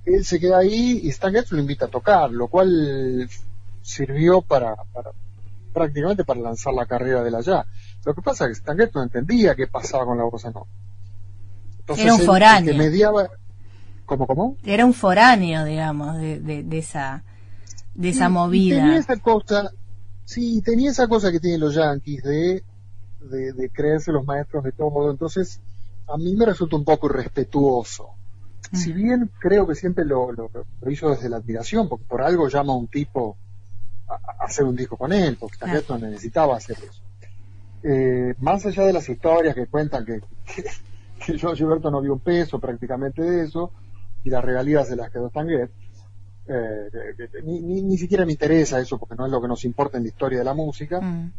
él se queda ahí y Stan Getz lo invita a tocar, lo cual sirvió para, para prácticamente para lanzar la carrera de la ya. Lo que pasa es que Stan Getz no entendía qué pasaba con la bossa nova. Entonces, Era un foráneo. el que mediaba, ¿cómo, cómo? Era un foráneo, digamos, de, de, de esa de esa y movida. Tenía esa cosa, sí, tenía esa cosa que tienen los yankees de, de, de creerse los maestros de todo. Entonces, a mí me resulta un poco irrespetuoso. Si bien creo que siempre lo, lo, lo hizo desde la admiración, porque por algo llama a un tipo a, a hacer un disco con él, porque. Stan Getz no necesitaba hacer eso. Eh, más allá de las historias que cuentan que, (laughs) que, que George Gilberto no vio un peso prácticamente de eso, y las regalías se las quedó Stan Getz, eh, ni, ni, ni siquiera me interesa eso porque no es lo que nos importa en la historia de la música. Mm.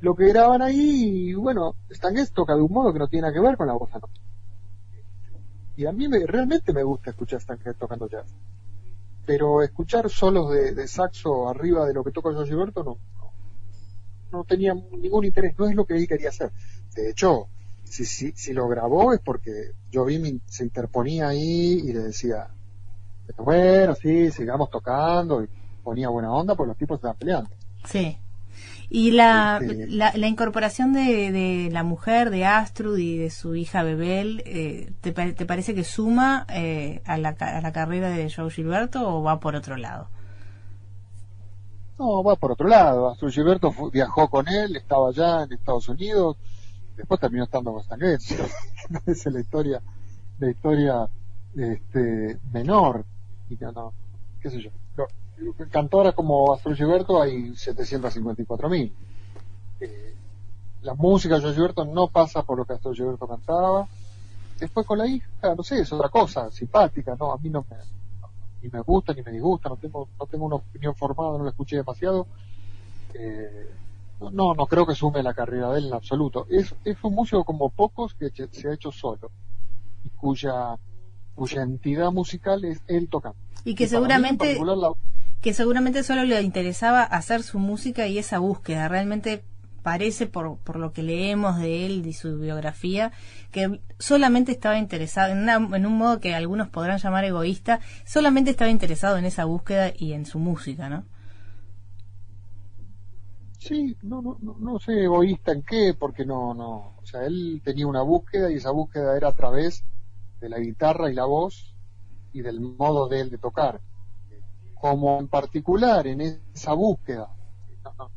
Lo que graban ahí, y bueno, Stan Getz toca de un modo que no tiene nada que ver con la bossa nova. Y a mí me, realmente me gusta escuchar a Stan Getz tocando jazz. Pero escuchar solos de, de saxo arriba de lo que toca George Gilberto no, no, no tenía ningún interés, no es lo que él quería hacer. De hecho, si, si, si lo grabó es porque Jobim se interponía ahí y le decía, bueno, sí, sigamos tocando, y ponía buena onda porque los tipos estaban peleando. Sí. Y la, Este- la, la incorporación de, de la mujer, de Astrud y de su hija Bebel, eh, ¿te, te parece que suma eh, a, la, a la carrera de Joe Gilberto o va por otro lado? No, va por otro lado. Astrid Gilberto viajó con él, estaba allá en Estados Unidos, después terminó estando con Stan Getz. Esa es la historia, la historia este, menor. Y no, no, qué sé yo. Cantoras como Astrid Gilberto hay 754 mil. Eh, la música de Gilberto no pasa por lo que Astrid Gilberto cantaba. Después con la hija, no sé, es otra cosa, simpática, no, a mí no me, ni me gusta ni me disgusta, no tengo, no tengo una opinión formada, no la escuché demasiado. Eh, no, no, creo que sume la carrera de él en absoluto. Es, es un músico como pocos que se- ha hecho solo y cuya, cuya entidad musical es él tocando. Y que Y seguramente la- que seguramente solo le interesaba hacer su música y esa búsqueda. Realmente parece, por, por lo que leemos de él y su biografía, que solamente estaba interesado, en, una- en un modo que algunos podrán llamar egoísta, solamente estaba interesado en esa búsqueda y en su música, ¿no? Sí, no, no, no, no sé egoísta en qué, porque no, no, o sea, él tenía una búsqueda y esa búsqueda era a través de la guitarra y la voz y del modo de él de tocar. Como en particular en esa búsqueda no,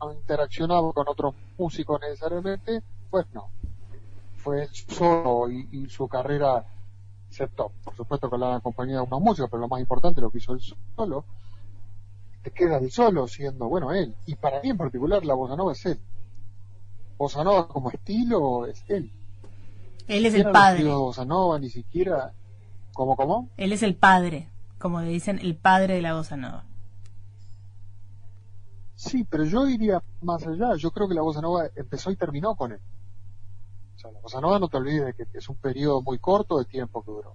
no, interaccionaba con otros músicos necesariamente, pues no. Fue solo y, su carrera aceptó, por supuesto con la compañía de unos músicos, pero lo más importante lo que hizo él solo, te queda solo siendo, bueno, él. Y para mí en particular la bossa nova es él. Bossa nova como estilo es él. Él es el padre. de bossa nova, ni siquiera... ¿Cómo, cómo? Él es el padre, como le dicen, el padre de la bossa nova. Sí, pero yo iría más allá. Yo creo que la bossa nova empezó y terminó con él. O sea, la bossa nova no te olvides de que es un periodo muy corto de tiempo que duró.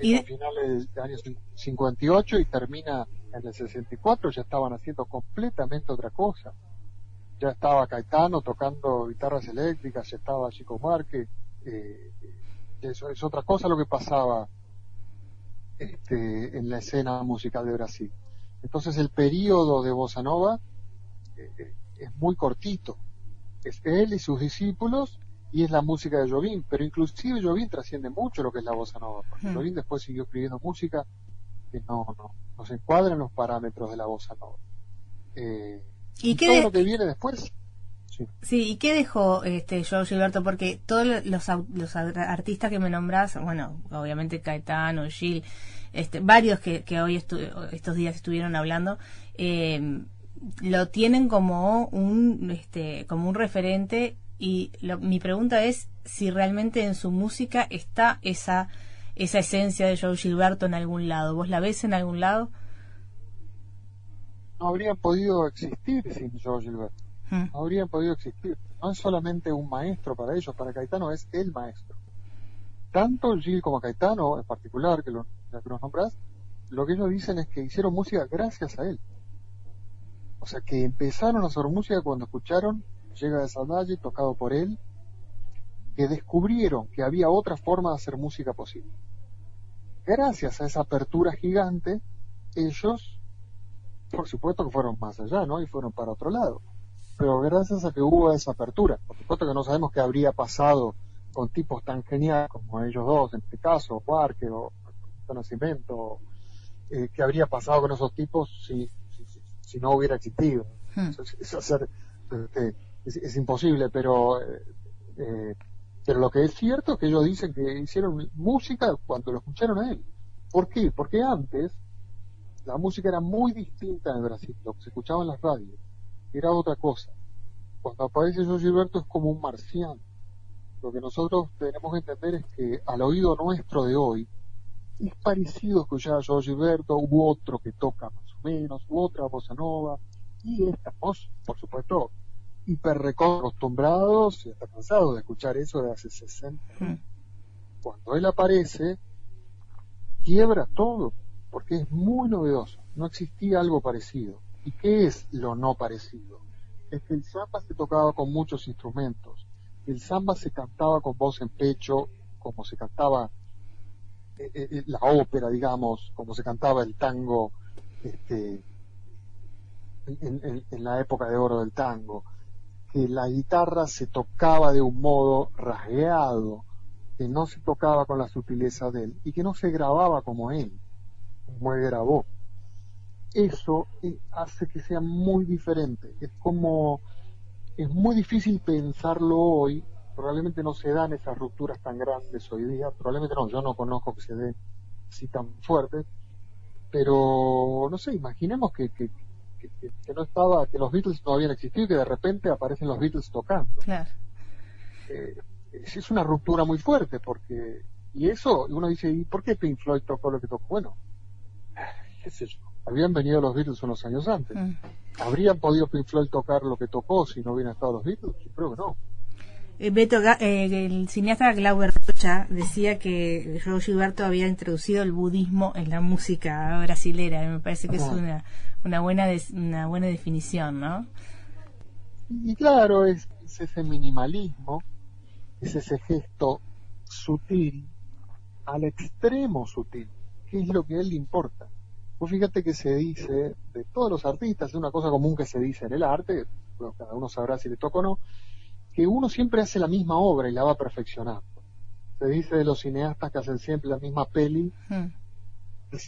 Y de- finales del año 58 y termina en el 64, ya estaban haciendo completamente otra cosa. Ya estaba Caetano tocando guitarras eléctricas, ya estaba Chico Marque. eh, eso es otra cosa lo que pasaba este, en la escena musical de Brasil. Entonces el periodo de Bossa Nova eh, eh, es muy cortito. Es él y sus discípulos y es la música de Jobim, pero inclusive Jobim trasciende mucho lo que es la Bossa Nova, porque. Jobim después siguió escribiendo música que no, no, no se encuadra en los parámetros de la Bossa Nova. Eh, ¿Y qué todo lo que viene después, sí. Sí, ¿y qué dejó este Joe Gilberto? Porque todos los, los ar- artistas que me nombrás, bueno, obviamente Caetano, Gil, este, varios que, que hoy estu- estos días estuvieron hablando, eh, lo tienen como un este como un referente y lo- mi pregunta es si realmente en su música está esa esa esencia de Joe Gilberto en algún lado. ¿Vos la ves en algún lado? no habrían podido existir sin George Gilberto. Mm. no habrían podido existir. No es solamente un maestro para ellos, para Caetano es el maestro. Tanto Gil como Caetano, en particular, que, lo, ya que los nombras, lo que ellos dicen es que hicieron música gracias a él. O sea, que empezaron a hacer música cuando escucharon Llega de Salvaje, tocado por él, que descubrieron que había otra forma de hacer música posible. Gracias a esa apertura gigante, ellos, por supuesto que fueron más allá, ¿no? Y fueron para otro lado pero gracias a que hubo esa apertura. Por supuesto que no sabemos qué habría pasado con tipos tan geniales como ellos dos, en este caso, Parker o Nacimiento, eh, qué habría pasado con esos tipos si, si, si- si no hubiera existido. Hmm. Eso es, es hacer, este, es, es imposible, pero eh, eh, pero lo que es cierto es que ellos dicen que hicieron música cuando lo escucharon a él. ¿Por qué? Porque antes la música era muy distinta en Brasil, lo que se escuchaba en las radios era otra cosa. Cuando aparece Joe Gilberto es como un marciano. Lo que nosotros tenemos que entender es que al oído nuestro de hoy es parecido escuchar a Joe Gilberto, hubo otro que toca más o menos, u otra bossa nova, y estamos, por supuesto, hiper acostumbrados y hasta cansados de escuchar eso de hace 60 Hmm. cuando él aparece, quiebra todo, porque es muy novedoso. No existía algo parecido. ¿Y qué es lo no parecido? Es que el samba se tocaba con muchos instrumentos. El samba se cantaba con voz en pecho, como se cantaba eh, eh, la ópera, digamos, como se cantaba el tango este, en, en- en la época de oro del tango. Que la guitarra se tocaba de un modo rasgueado, que no se tocaba con la sutileza de él y que no se grababa como él, como él grabó. Eso eh, hace que sea muy diferente. Es como, es muy difícil pensarlo hoy. Probablemente no se dan esas rupturas tan grandes hoy día. Probablemente no, yo no conozco que se den así tan fuertes. Pero, no sé, imaginemos que, que, que- que- que no estaba, que los Beatles no habían existido y que de repente aparecen los Beatles tocando Claro. eh, es una ruptura muy fuerte porque y eso uno dice ¿y por qué Pink Floyd tocó lo que tocó? Bueno qué sé yo habían venido los Beatles unos años antes Hmm. ¿habrían podido Pink Floyd tocar lo que tocó si no hubieran estado los Beatles? yo creo que no Beto, Ga- eh, el cineasta Glauber Rocha decía que Joe Gilberto había introducido el budismo en la música brasilera. y Me parece que es una, una, buena des- una buena definición, ¿no? y claro es, es ese minimalismo es ese gesto sutil al extremo sutil que es lo que a él le importa Vos fíjate que se dice de todos los artistas, es una cosa común que se dice en el arte, bueno, cada uno sabrá si le toca o no, que uno siempre hace la misma obra y la va perfeccionando. Se dice de los cineastas que hacen siempre la misma peli Hmm.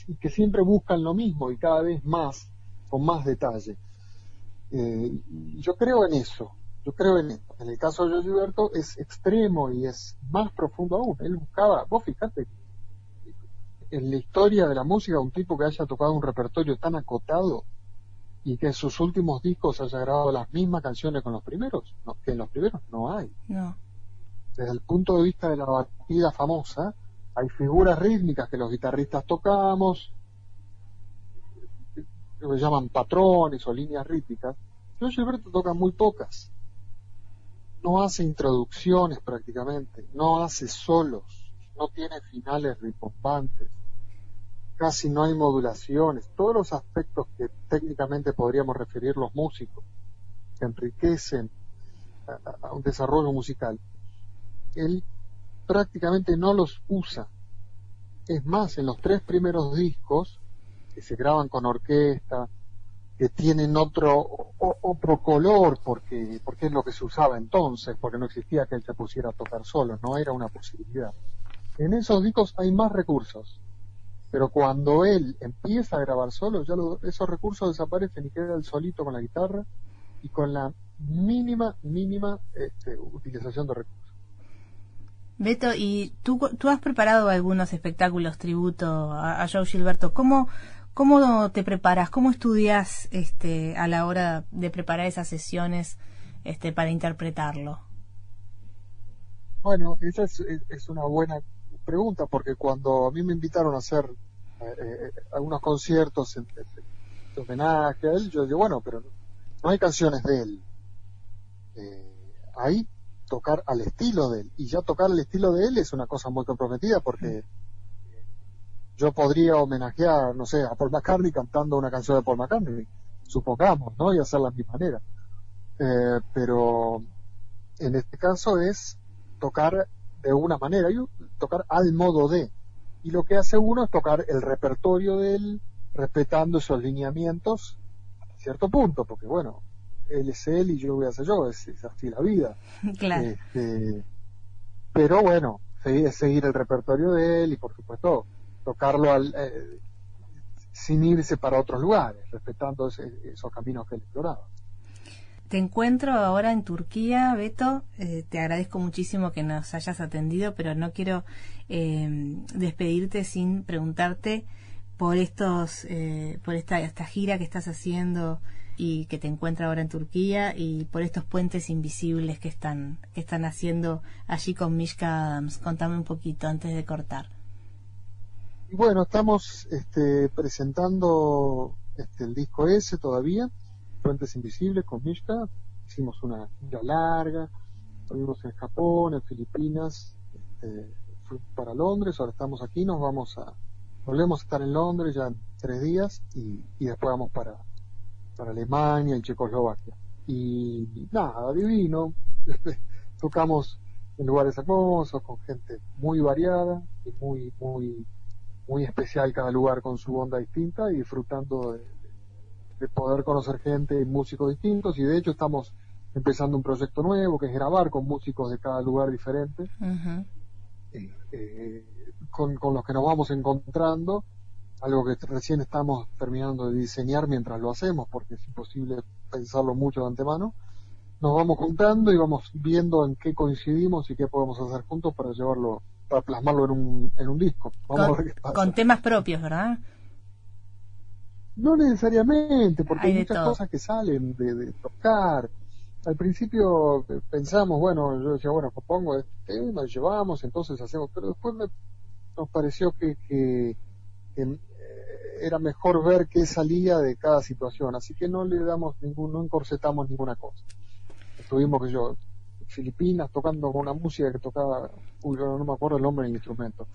y que siempre buscan lo mismo y cada vez más, con más detalle. Eh, yo creo en eso, yo creo en eso. En el caso de Gilberto es extremo y es más profundo aún. Él buscaba, vos fíjate, en la historia de la música, un tipo que haya tocado un repertorio tan acotado y que en sus últimos discos haya grabado las mismas canciones con los primeros, no, que en los primeros no hay No. desde el punto de vista de la batida famosa, hay figuras rítmicas que los guitarristas tocamos, que llaman patrones o líneas rítmicas. Joe Gilberto toca muy pocas. No hace introducciones prácticamente, no hace solos, no tiene finales rimbombantes, casi no hay modulaciones, todos los aspectos que técnicamente podríamos referir los músicos, que enriquecen a, un desarrollo musical él prácticamente no los usa. Es más, en los tres primeros discos, que se graban con orquesta, que tienen otro, o- otro color, porque, porque es lo que se usaba entonces, porque no existía que él se pusiera a tocar solo, no era una posibilidad. En esos discos hay más recursos, pero cuando él empieza a grabar solo, ya lo- esos recursos desaparecen y queda él solito con la guitarra y con la mínima, mínima este, utilización de recursos. Beto, y tú, tú has preparado algunos espectáculos tributo a, a Joe Gilberto. ¿Cómo, ¿Cómo te preparas? ¿Cómo estudias este, a la hora de preparar esas sesiones este, para interpretarlo? Bueno, esa es, es- es una buena pregunta porque cuando a mí me invitaron a hacer eh, eh, algunos conciertos en, homenaje a él, yo digo, bueno, pero no hay canciones de él. Eh, tocar al estilo de él. Y ya tocar al estilo de él es una cosa muy comprometida porque yo podría homenajear, no sé, a Paul McCartney cantando una canción de Paul McCartney, supongamos, ¿no? Y hacerla a mi manera. Eh, pero en este caso es tocar de una manera, y tocar al modo de. Y lo que hace uno es tocar el repertorio de él, respetando esos lineamientos a cierto punto, porque bueno, él es él y yo voy a ser yo, es, es así la vida. (laughs) Claro. Este, pero bueno, se- seguir el repertorio de él y por supuesto tocarlo al, eh, sin irse para otros lugares, respetando ese- esos caminos que él exploraba. Te encuentro ahora en Turquía, Beto. Eh, te agradezco muchísimo que nos hayas atendido, pero no quiero eh, despedirte sin preguntarte por estos, eh, por esta, esta gira que estás haciendo y que te encuentra ahora en Turquía y por estos puentes invisibles que están que están haciendo allí con Mishka Adams. Contame un poquito antes de cortar. Bueno, estamos este, presentando este, el disco ese todavía, Puentes Invisibles con Mishka. Hicimos una gira larga, estuvimos en Japón, en Filipinas, este, para Londres, ahora estamos aquí, nos vamos a, volvemos a estar en Londres ya en tres días y, y después vamos para, para Alemania y Checoslovaquia. Y nada, divino, (laughs) tocamos en lugares hermosos, con gente muy variada y muy, muy, muy especial cada lugar con su onda distinta y disfrutando de, de poder conocer gente y músicos distintos y de hecho estamos empezando un proyecto nuevo que es grabar con músicos de cada lugar diferente eh, eh, con, con los que nos vamos encontrando algo que recién estamos terminando de diseñar mientras lo hacemos porque es imposible pensarlo mucho de antemano nos vamos juntando y vamos viendo en qué coincidimos y qué podemos hacer juntos para llevarlo para plasmarlo en un, en un disco vamos a ver qué pasa. con temas propios, ¿verdad? No necesariamente, porque Hay muchas todo. cosas que salen de, de tocar. Al principio eh, pensamos, bueno, yo decía, bueno, pongo este tema, llevamos, entonces hacemos, pero después me, nos pareció que, que, que, eh, era mejor ver qué salía de cada situación, así que no le damos ningún, no encorsetamos ninguna cosa. Estuvimos, que yo, Filipinas tocando con una música que tocaba, uy, no me acuerdo el nombre del instrumento.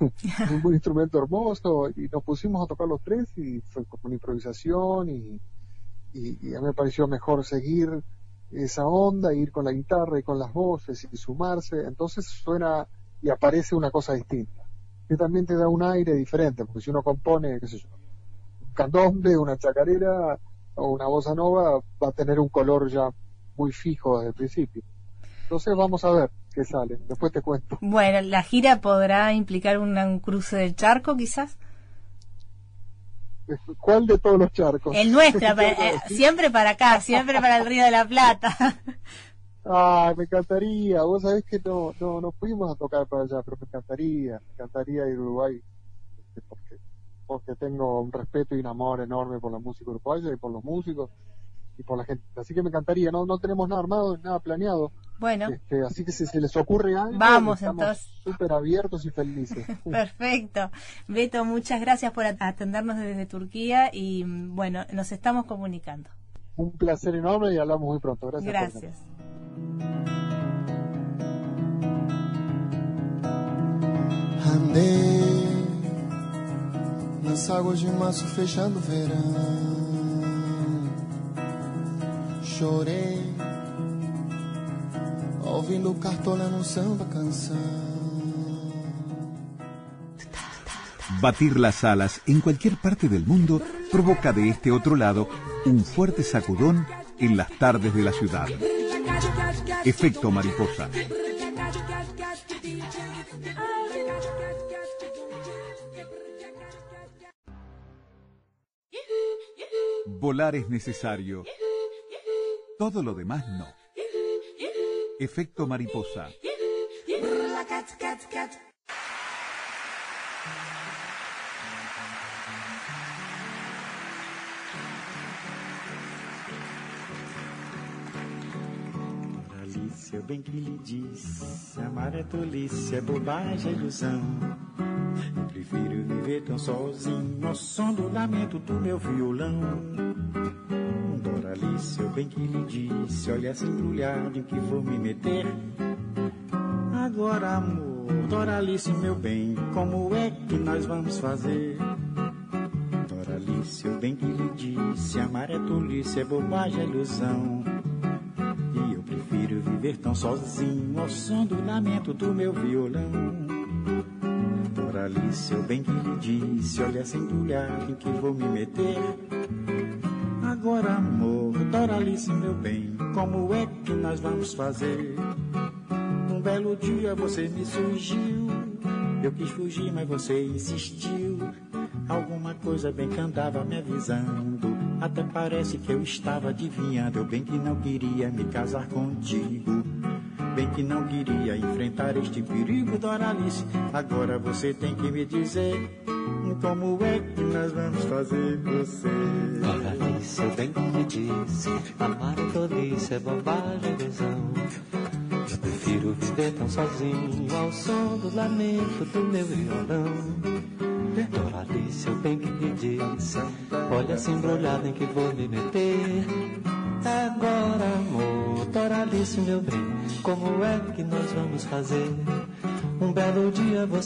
(laughs) un instrumento hermoso y nos pusimos a tocar los tres y fue como una improvisación y, y, y a mí me pareció mejor seguir esa onda, ir con la guitarra y con las voces y sumarse, entonces suena y aparece una cosa distinta, que también te da un aire diferente, porque si uno compone, qué sé yo, un candombe, una chacarera o una bossa nova, va a tener un color ya muy fijo desde el principio. Entonces vamos a ver qué sale, después te cuento. Bueno, la gira podrá implicar un cruce del charco, quizás. ¿Cuál de todos los charcos? El nuestro, (laughs) eh, siempre para acá, siempre para el Río de la Plata. (laughs) Ah, me encantaría. Vos sabés que no, no, no fuimos a tocar para allá, pero me encantaría, me encantaría ir a Uruguay, este, porque, porque tengo un respeto y un amor enorme por la música uruguaya y por los músicos y por la gente. Así que me encantaría. No, no tenemos nada armado, nada planeado. Bueno, Este, así que si se les ocurre algo, Vamos, estamos entonces. súper abiertos y felices. (laughs) perfecto. Beto, muchas gracias por at- atendernos desde Turquía y mm, bueno, nos estamos comunicando. un placer enorme y hablamos muy pronto. Gracias. Gracias. Andei nas águas de março fechando o verão. Chorei ouvindo cartola no samba canção. Batir las alas en cualquier parte del mundo provoca de este otro lado un fuerte sacudón en las tardes de la ciudad. Efecto mariposa. Volar es necesario. Todo lo demás no. Efecto mariposa. Alice, eu bem que lhe disse, amar é tolice, é bobagem, é ilusão. Eu prefiro viver tão sozinho, ao som do lamento do meu violão. Doralice, eu bem que lhe disse, olha essa embrulhada em que vou me meter. Agora, amor, Doralice, meu bem, como é que nós vamos fazer? Doralice, eu bem que lhe disse, amar é tolice, é bobagem, é ilusão. E eu prefiro viver tão sozinho ao som do lamento do meu violão. Doralice, eu bem que lhe disse, olha essa embrulhada em que vou me meter. Agora, amor, Doralice, meu bem, como é que nós vamos fazer? belo dia você me surgiu. Eu quis fugir, mas você insistiu. Alguma coisa bem que andava me avisando. Até parece que eu estava adivinhando. Eu bem que não queria me casar contigo. Bem que não queria enfrentar este perigo, Doralice. Agora você tem que me dizer como é que nós vamos fazer você. Doralice, eu bem que me disse, amar é tolice, é bobagem, visão. Eu prefiro viver tão sozinho ao som do lamento do meu violão. Doralice, eu bem que me disse, olha essa embrulhada em que vou me meter. Agora, amor, Como é que vamos? Um dia me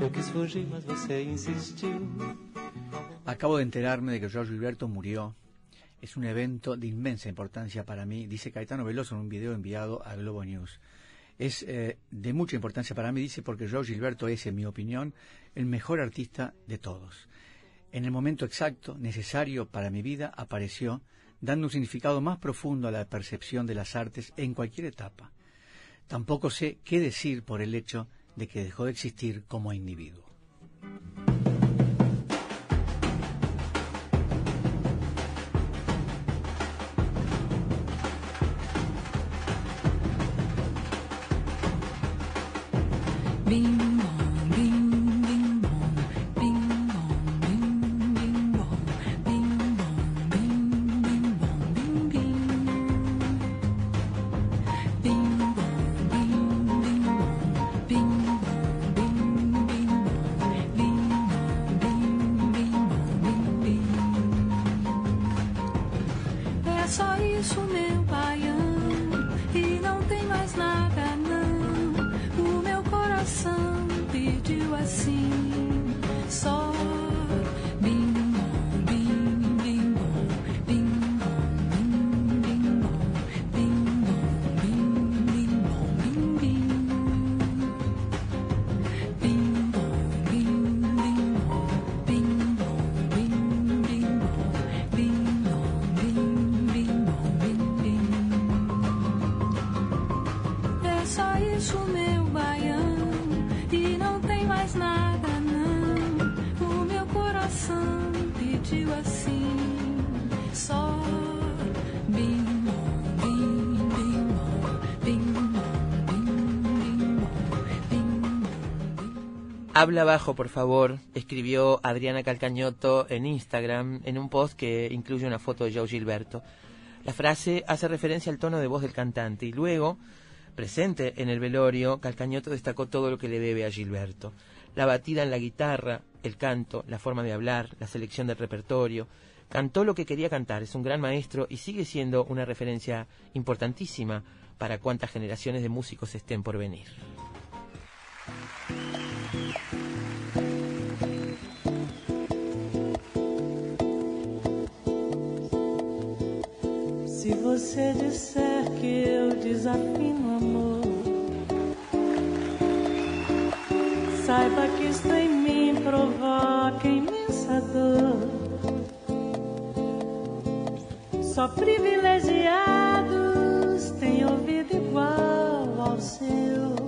eu quis fugir, mas. Acabo de enterarme de que George Gilberto murió. Es un evento de inmensa importancia para mí, dice Caetano Veloso en un video enviado a Globo News. Es eh, de mucha importancia para mí, dice, porque George Gilberto es, en mi opinión, el mejor artista de todos. En el momento exacto, necesario para mi vida, apareció, dando un significado más profundo a la percepción de las artes en cualquier etapa. Tampoco sé qué decir por el hecho de que dejó de existir como individuo. Habla bajo, por favor, escribió Adriana Calcañoto en Instagram en un post que incluye una foto de Joe Gilberto. La frase hace referencia al tono de voz del cantante y luego, presente en el velorio, Calcañoto destacó todo lo que le debe a Gilberto. La batida en la guitarra, el canto, la forma de hablar, la selección del repertorio. Cantó lo que quería cantar, es un gran maestro y sigue siendo una referencia importantísima para cuantas generaciones de músicos estén por venir. Se você disser que eu desafino amor, saiba que isto em mim provoca imensa dor. Só privilegiados têm ouvido igual ao seu.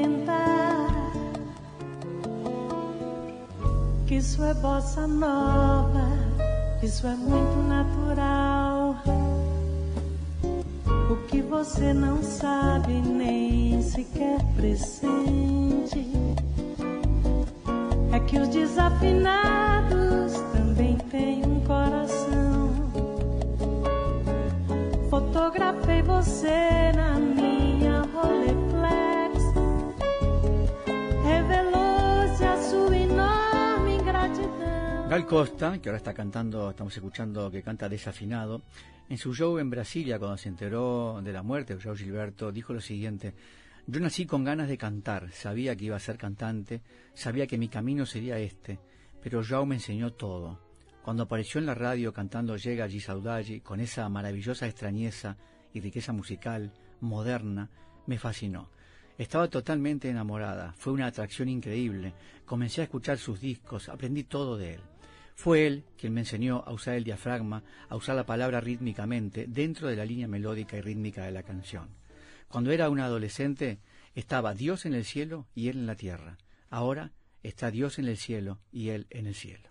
que isso é bossa nova, isso é muito natural. O que você não sabe nem sequer pressente é que os desafinados também têm um coração. Fotografei você na minha Gal Costa, que ahora está cantando, estamos escuchando que canta desafinado, en su show en Brasilia, cuando se enteró de la muerte de Joao Gilberto, dijo lo siguiente, Yo nací con ganas de cantar, sabía que iba a ser cantante, sabía que mi camino sería este, pero Joao me enseñó todo. Cuando apareció en la radio cantando Llega G. Saudade con esa maravillosa extrañeza y riqueza musical, moderna, me fascinó. Estaba totalmente enamorada, fue una atracción increíble, comencé a escuchar sus discos, aprendí todo de él. Fue él quien me enseñó a usar el diafragma, a usar la palabra rítmicamente dentro de la línea melódica y rítmica de la canción. Cuando era una adolescente estaba Dios en el cielo y él en la tierra. Ahora está Dios en el cielo y él en el cielo.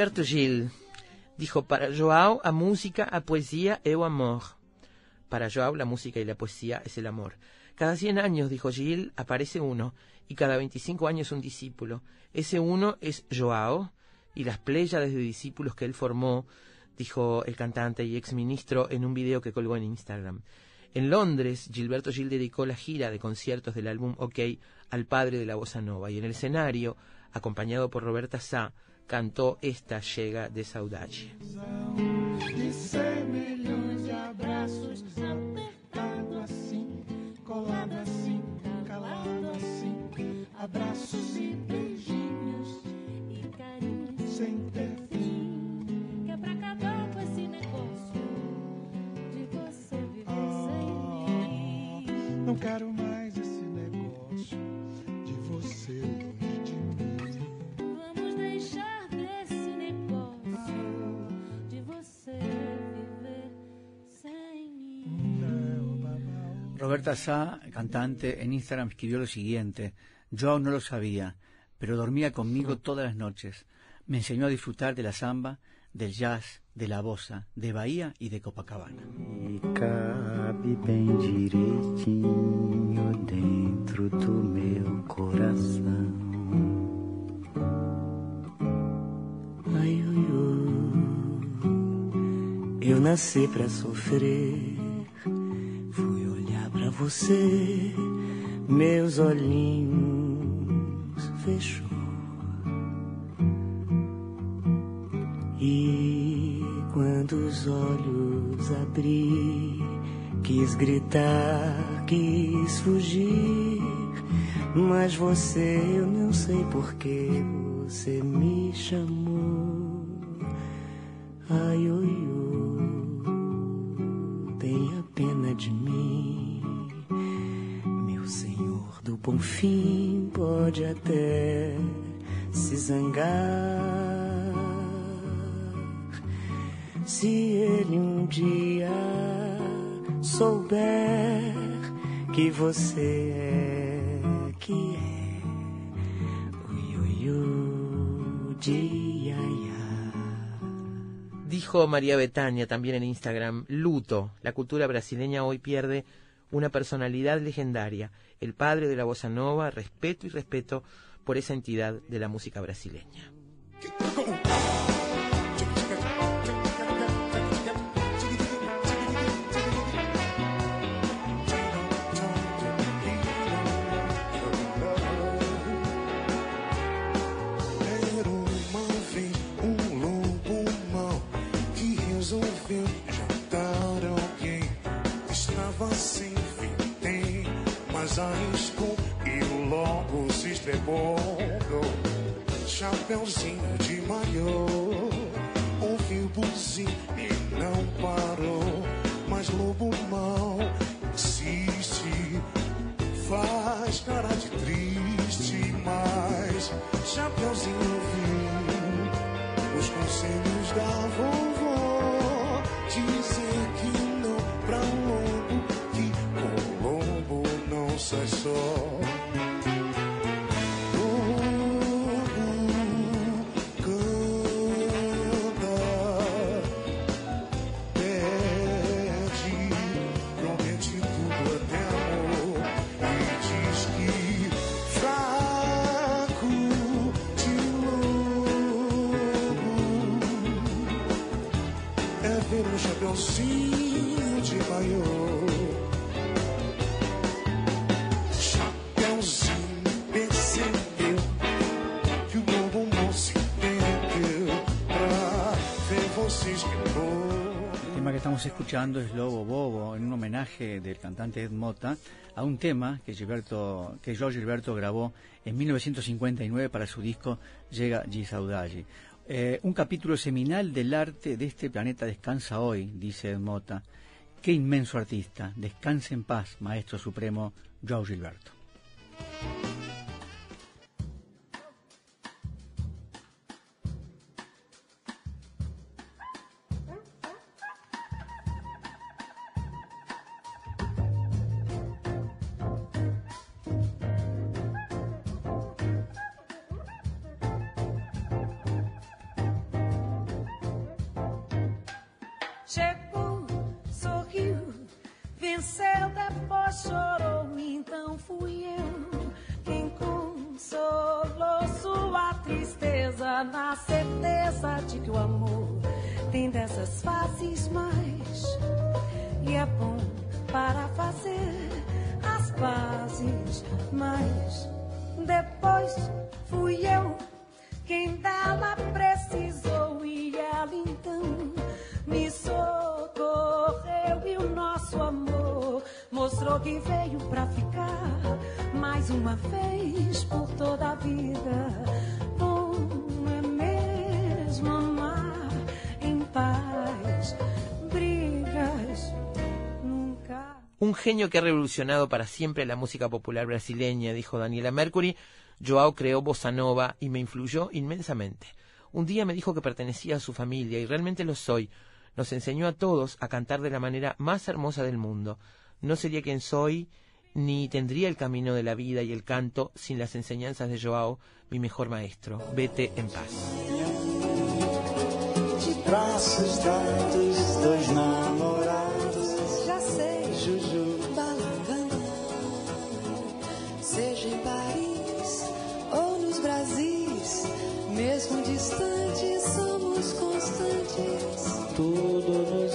Gilberto Gil dijo, para Joao a música, a poesía é o amor. Para Joao la música y la poesía es el amor. Cada 100 años, dijo Gil, aparece uno, y cada 25 años un discípulo. Ese uno es Joao, y las pléyades de discípulos que él formó, dijo el cantante y exministro en un video que colgó en Instagram. En Londres, Gilberto Gil dedicó la gira de conciertos del álbum OK al padre de la bossa nova y en el escenario, acompañado por Roberta Sá, cantó esta llega de Saudade. De cem milhões de abraços apertado assim, colado assim, calado assim, abraços e beijinhos E carinho sem ter fim. que é pra acabar com esse negócio de você viver sem mim. Não quero mais Roberta Sá, cantante, en Instagram escribió lo siguiente. Yo no lo sabía, pero dormía conmigo todas las noches. Me enseñó a disfrutar de la samba, del jazz, de la bossa, de Bahía y de Copacabana. E cabe bem direitinho dentro do meu coração. Ai, ui, ui. Sofrer. Pra você, meus olhinhos fechou. E quando os olhos abri, quis gritar, quis fugir, mas você, eu não sei porquê, você me chamou. Ai, oi, oi, tenha pena de mim, senhor do bom fim pode até se zangar. Se ele um dia souber que você é que é, ui, ui, ui, dia, Dijo María Betania también en Instagram, luto, la cultura brasileña hoy pierde una personalidad legendaria, el padre de la bossa nova, respeto y respeto por esa entidad de la música brasileña. rebondo, chapéuzinho de maiô, ouviu buzinho e não parou, mas lobo mal insiste, faz cara de triste, mas chapéuzinho viu os conselhos da vovó dizer que não pra um lobo, que com lobo não sai só. Estamos escuchando es Lobo Bobo, en un homenaje del cantante Ed Mota a un tema que, Gilberto, que George Gilberto grabó en 1959 para su disco Llega G. Saudade. Eh, un capítulo seminal del arte de este planeta descansa hoy, dice Ed Mota. Qué inmenso artista. Descanse en paz, maestro supremo George Gilberto. O amor tem dessas fases mais. E é bom para fazer as pazes, mas depois fui eu quem dela precisou e ela então me socorreu e o nosso amor mostrou que veio pra ficar mais uma vez por toda a vida. Bom é mesmo Un genio que ha revolucionado para siempre la música popular brasileña, dijo Daniela Mercury. Joao creó bossa nova y me influyó inmensamente. Un día me dijo que pertenecía a su familia y realmente lo soy. Nos enseñó a todos a cantar de la manera más hermosa del mundo. No sería quien soy ni tendría el camino de la vida y el canto sin las enseñanzas de Joao, mi mejor maestro. Vete en paz. Mesmo distantes, somos constantes. tudo nos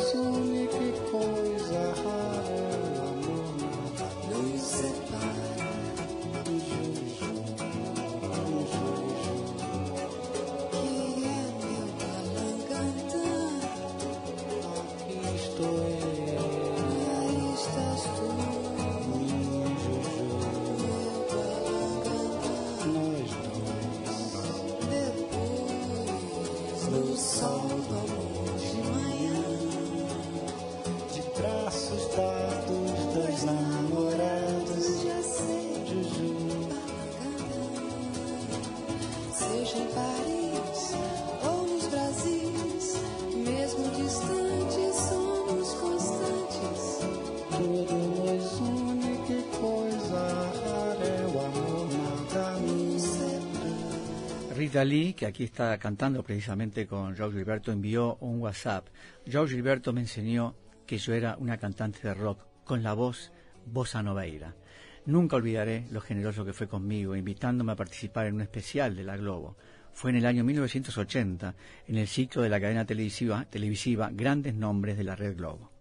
Rita que aquí está cantando precisamente con George Gilberto, envió un WhatsApp. George Gilberto me enseñó que yo era una cantante de rock con la voz bossa noveira. Nunca olvidaré lo generoso que fue conmigo, invitándome a participar en un especial de la Globo. Fue en el año 1980, en el ciclo de la cadena televisiva, Grandes Nombres de la Red Globo.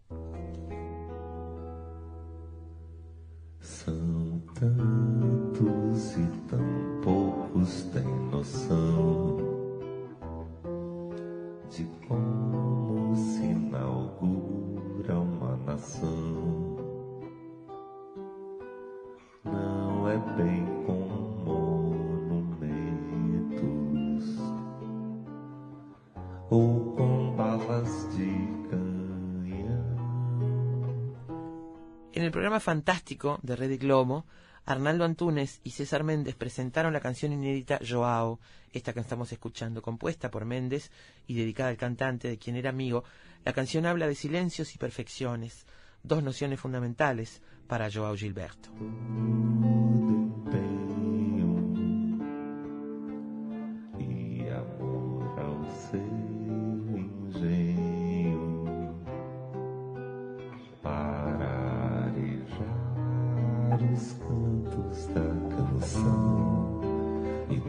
En el programa fantástico de Red Globo, Arnaldo Antunes y César Méndez presentaron la canción inédita Joao, esta que estamos escuchando, compuesta por Méndez y dedicada al cantante de quien era amigo. La canción habla de silencios y perfecciones, dos nociones fundamentales para Joao Gilberto. e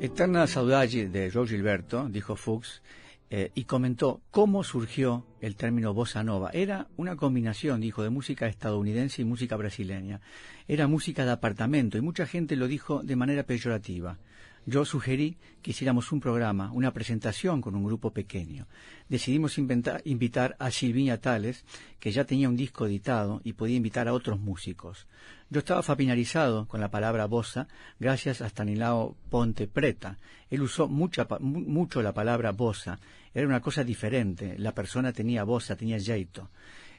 Eterna saudade de João Gilberto, dijo Fuchs, eh, y comentó cómo surgió el término bossa nova. Era una combinación, dijo, de música estadounidense y música brasileña. Era música de apartamento y mucha gente lo dijo de manera peyorativa. Yo sugerí que hiciéramos un programa, una presentación con un grupo pequeño. Decidimos invitar a Silviña Tales, que ya tenía un disco editado y podía invitar a otros músicos. Yo estaba familiarizado con la palabra bossa gracias a Stanislao Ponte Preta. Él usó mucho la palabra bossa. Era una cosa diferente. La persona tenía bossa, tenía jeito.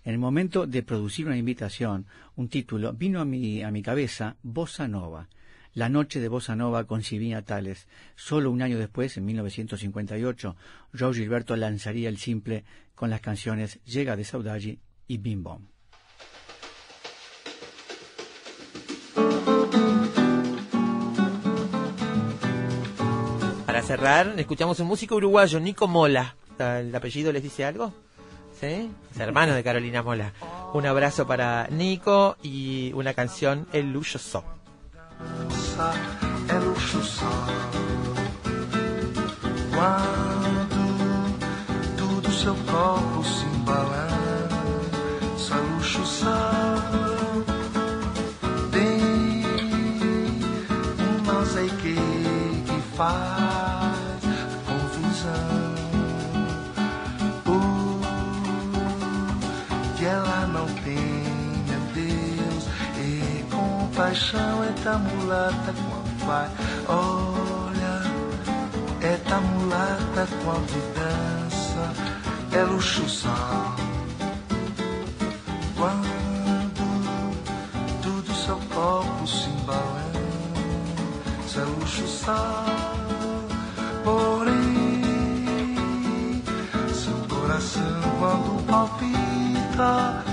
En el momento de producir una invitación, un título, vino a mi, a mi cabeza Bossa Nova. La noche de Bossa Nova con Silvina Tales. Solo un año después, en 1958, João Gilberto lanzaría el simple con las canciones Llega de Saudade y Bim Bom. Para cerrar, escuchamos un músico uruguayo, Nico Mola. ¿El apellido les dice algo? ¿Sí? Es hermano de Carolina Mola. Un abrazo para Nico y una canción, El Luyo So. É luxo só. Quando tudo seu corpo se embalança, luxo só. Tem um mosaique que faz compaixão é da mulata quando vai. Olha, é da mulata quando dança, é luxo. Quando tudo seu corpo se embalança, é luxo. Porém, seu coração quando palpita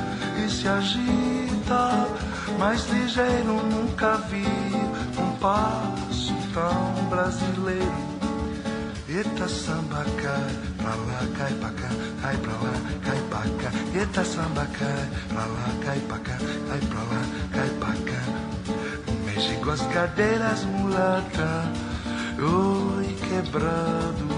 e se agita, mais ligeiro nunca vi um passo tão brasileiro. Eita samba cai, pra lá, cai pra cá, cai pra lá, cai pra cá. Eita samba cai, pra lá, cai pra cá, cai pra lá, cai pra cá. Mexe com as cadeiras mulata, oi quebrado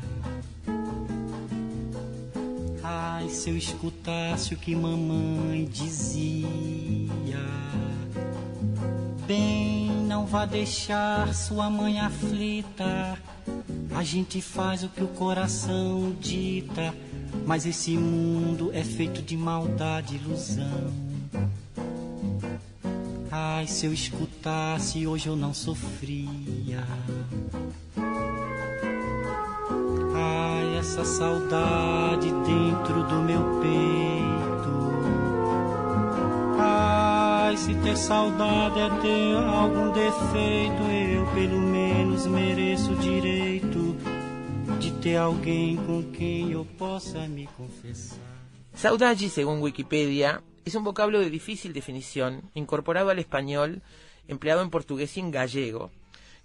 Se eu escutasse o que mamãe dizia. Bem, não vá deixar sua mãe aflita. A gente faz o que o coração dita. Mas esse mundo é feito de maldade e ilusão. Ai, se eu escutasse, hoje eu não sofria. Essa saudade dentro do meu peito. Ai, se ter saudade é ter algum defeito, eu pelo menos mereço o direito de ter alguém com quem eu possa me confessar. Saudade, según Wikipedia, es un vocablo de difícil definición, incorporado al español, empleado en portugués y en gallego,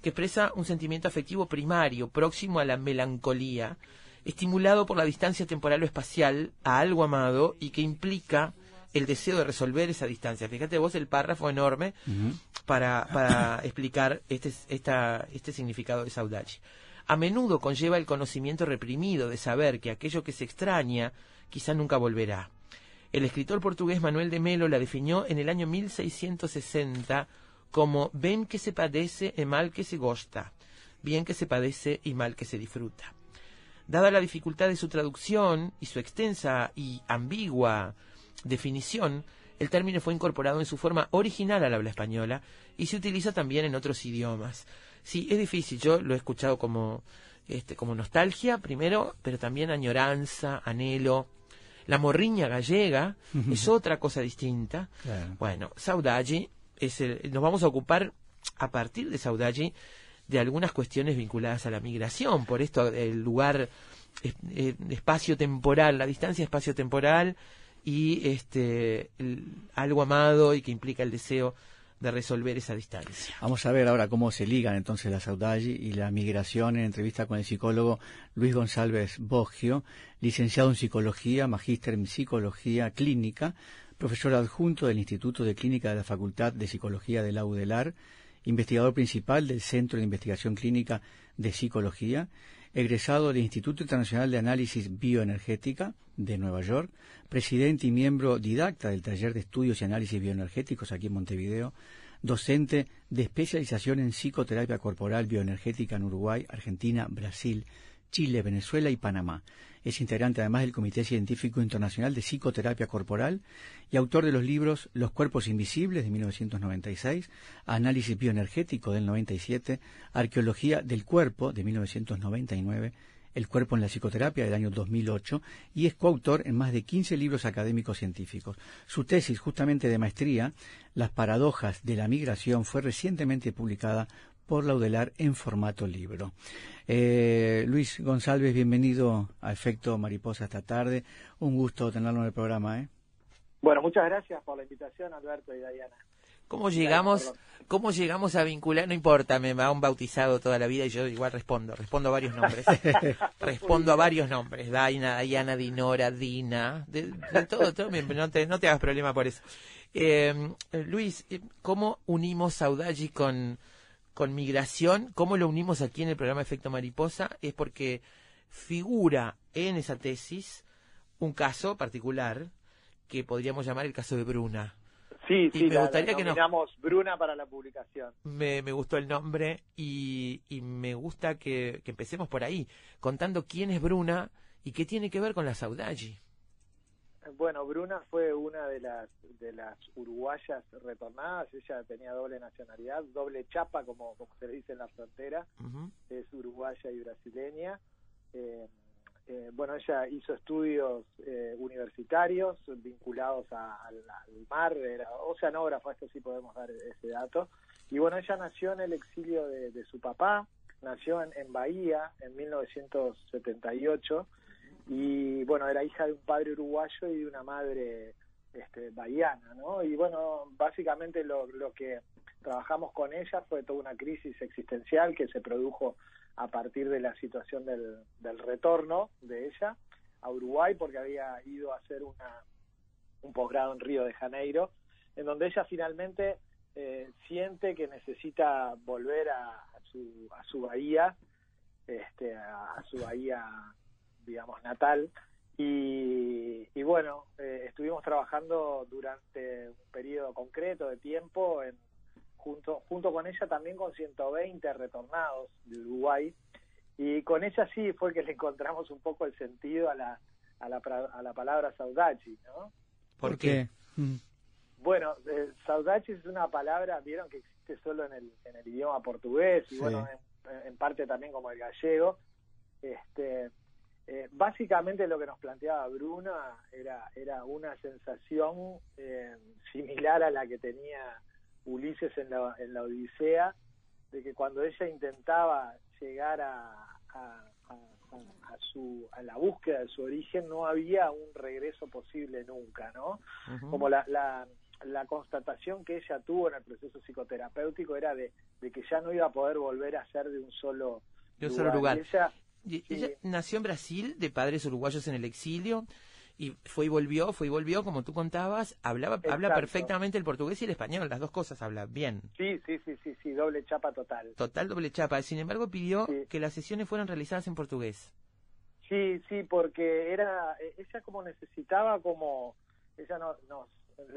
que expresa un sentimiento afectivo primario, próximo a la melancolía, estimulado por la distancia temporal o espacial a algo amado y que implica el deseo de resolver esa distancia. Fíjate vos el párrafo enorme para, para (coughs) explicar este, esta, este significado de saudade. A menudo conlleva el conocimiento reprimido de saber que aquello que se extraña quizá nunca volverá. El escritor portugués Manuel de Melo la definió en el año 1660 como ven que se padece y mal que se gosta, bien que se padece y mal que se disfruta. Dada la dificultad de su traducción y su extensa y ambigua definición, el término fue incorporado en su forma original al habla española y se utiliza también en otros idiomas. Sí, es difícil, yo lo he escuchado como, este, como nostalgia primero, pero también añoranza, anhelo. La morriña gallega es otra cosa distinta. Claro. Bueno, saudade es el- nos vamos a ocupar a partir de saudade de algunas cuestiones vinculadas a la migración, por esto el lugar eh, espacio temporal, la distancia espacio temporal y este algo amado y que implica el deseo de resolver esa distancia. Vamos a ver ahora cómo se ligan entonces la saudade y la migración en entrevista con el psicólogo Luis González Boggio, licenciado en psicología, magíster en psicología clínica, profesor adjunto del Instituto de Clínica de la Facultad de Psicología de la UDELAR, investigador principal del Centro de Investigación Clínica de Psicología, egresado del Instituto Internacional de Análisis Bioenergética de Nueva York, presidente y miembro didacta del Taller de Estudios y Análisis Bioenergéticos aquí en Montevideo, docente de especialización en psicoterapia corporal bioenergética en Uruguay, Argentina, Brasil, Chile, Venezuela y Panamá. Es integrante además del Comité Científico Internacional de Psicoterapia Corporal y autor de los libros Los Cuerpos Invisibles de 1996, Análisis Bioenergético del 97, Arqueología del Cuerpo de 1999, El Cuerpo en la Psicoterapia del año 2008 y es coautor en más de 15 libros académicos científicos. Su tesis justamente de maestría, Las paradojas de la migración, fue recientemente publicada por la UDELAR en formato libro. Eh, Luis González, bienvenido a Efecto Mariposa esta tarde. Un gusto tenerlo en el programa. ¿eh? Bueno, muchas gracias por la invitación, Alberto y Diana. ¿Cómo llegamos, cómo llegamos a vincular? No importa, me han bautizado toda la vida y yo igual respondo, respondo a varios nombres. (laughs) respondo a varios nombres. Daina, Diana, Dinora, Dina, de, de todo, todo bien, no te, no te hagas problema por eso. Eh, Luis, ¿cómo unimos Saudagi con, con migración? ¿Cómo lo unimos aquí en el programa Efecto Mariposa? Es porque figura en esa tesis un caso particular que podríamos llamar el caso de Bruna. Sí, Y sí, me la, gustaría la que nos- Bruna para la publicación. Me, me gustó el nombre y, y me gusta que, que empecemos por ahí, contando quién es Bruna y qué tiene que ver con la Saudagi. Bueno, Bruna fue una de las de las uruguayas retornadas. Ella tenía doble nacionalidad, doble chapa, como, como se le dice en la frontera. Es uruguaya y brasileña. Eh, eh, bueno, ella hizo estudios eh, universitarios vinculados a- al, al mar, era oceanógrafa, esto sí podemos dar ese dato. Y bueno, ella nació en el exilio de, de su papá, nació en, en Bahía en 1978 y bueno, era hija de un padre uruguayo y de una madre este, bahiana, ¿no? Y bueno, básicamente lo, lo que trabajamos con ella fue toda una crisis existencial que se produjo a partir de la situación del, del retorno de ella a Uruguay porque había ido a hacer una, un posgrado en Río de Janeiro, en donde ella finalmente eh, siente que necesita volver a, su, a su bahía, este, a su bahía, digamos, natal. Y, y bueno, eh, estuvimos trabajando durante un periodo concreto de tiempo en, junto, junto con ella también con 120 retornados de Uruguay. Y con ella sí fue que le encontramos un poco el sentido a la, a la, a la palabra saudachi, ¿no? ¿Por qué? Mm. Bueno, eh, saudachi es una palabra, vieron que existe solo en el, en el idioma portugués y Sí. bueno, en, en parte también como el gallego. Este, eh, básicamente lo que nos planteaba Bruna era, era una sensación eh, similar a la que tenía Ulises en la, en la Odisea, de que cuando ella intentaba llegar a, a, a- a su, a la búsqueda de su origen no había un regreso posible nunca, ¿no? Como la, la, la constatación que ella tuvo en el proceso psicoterapéutico era de, de que ya no iba a poder volver a ser de un solo De un solo lugar. Ella, Y Sí. ella nació en Brasil, de padres uruguayos en el exilio, y fue y volvió, fue y volvió, como tú contabas, hablaba, habla perfectamente el portugués y el español, las dos cosas habla bien. sí, sí, sí, sí, sí, doble chapa total. Total doble chapa. Sin embargo, pidió que las sesiones fueran realizadas en portugués. Sí, sí, porque era, eh, ella como necesitaba como, ella no, nos,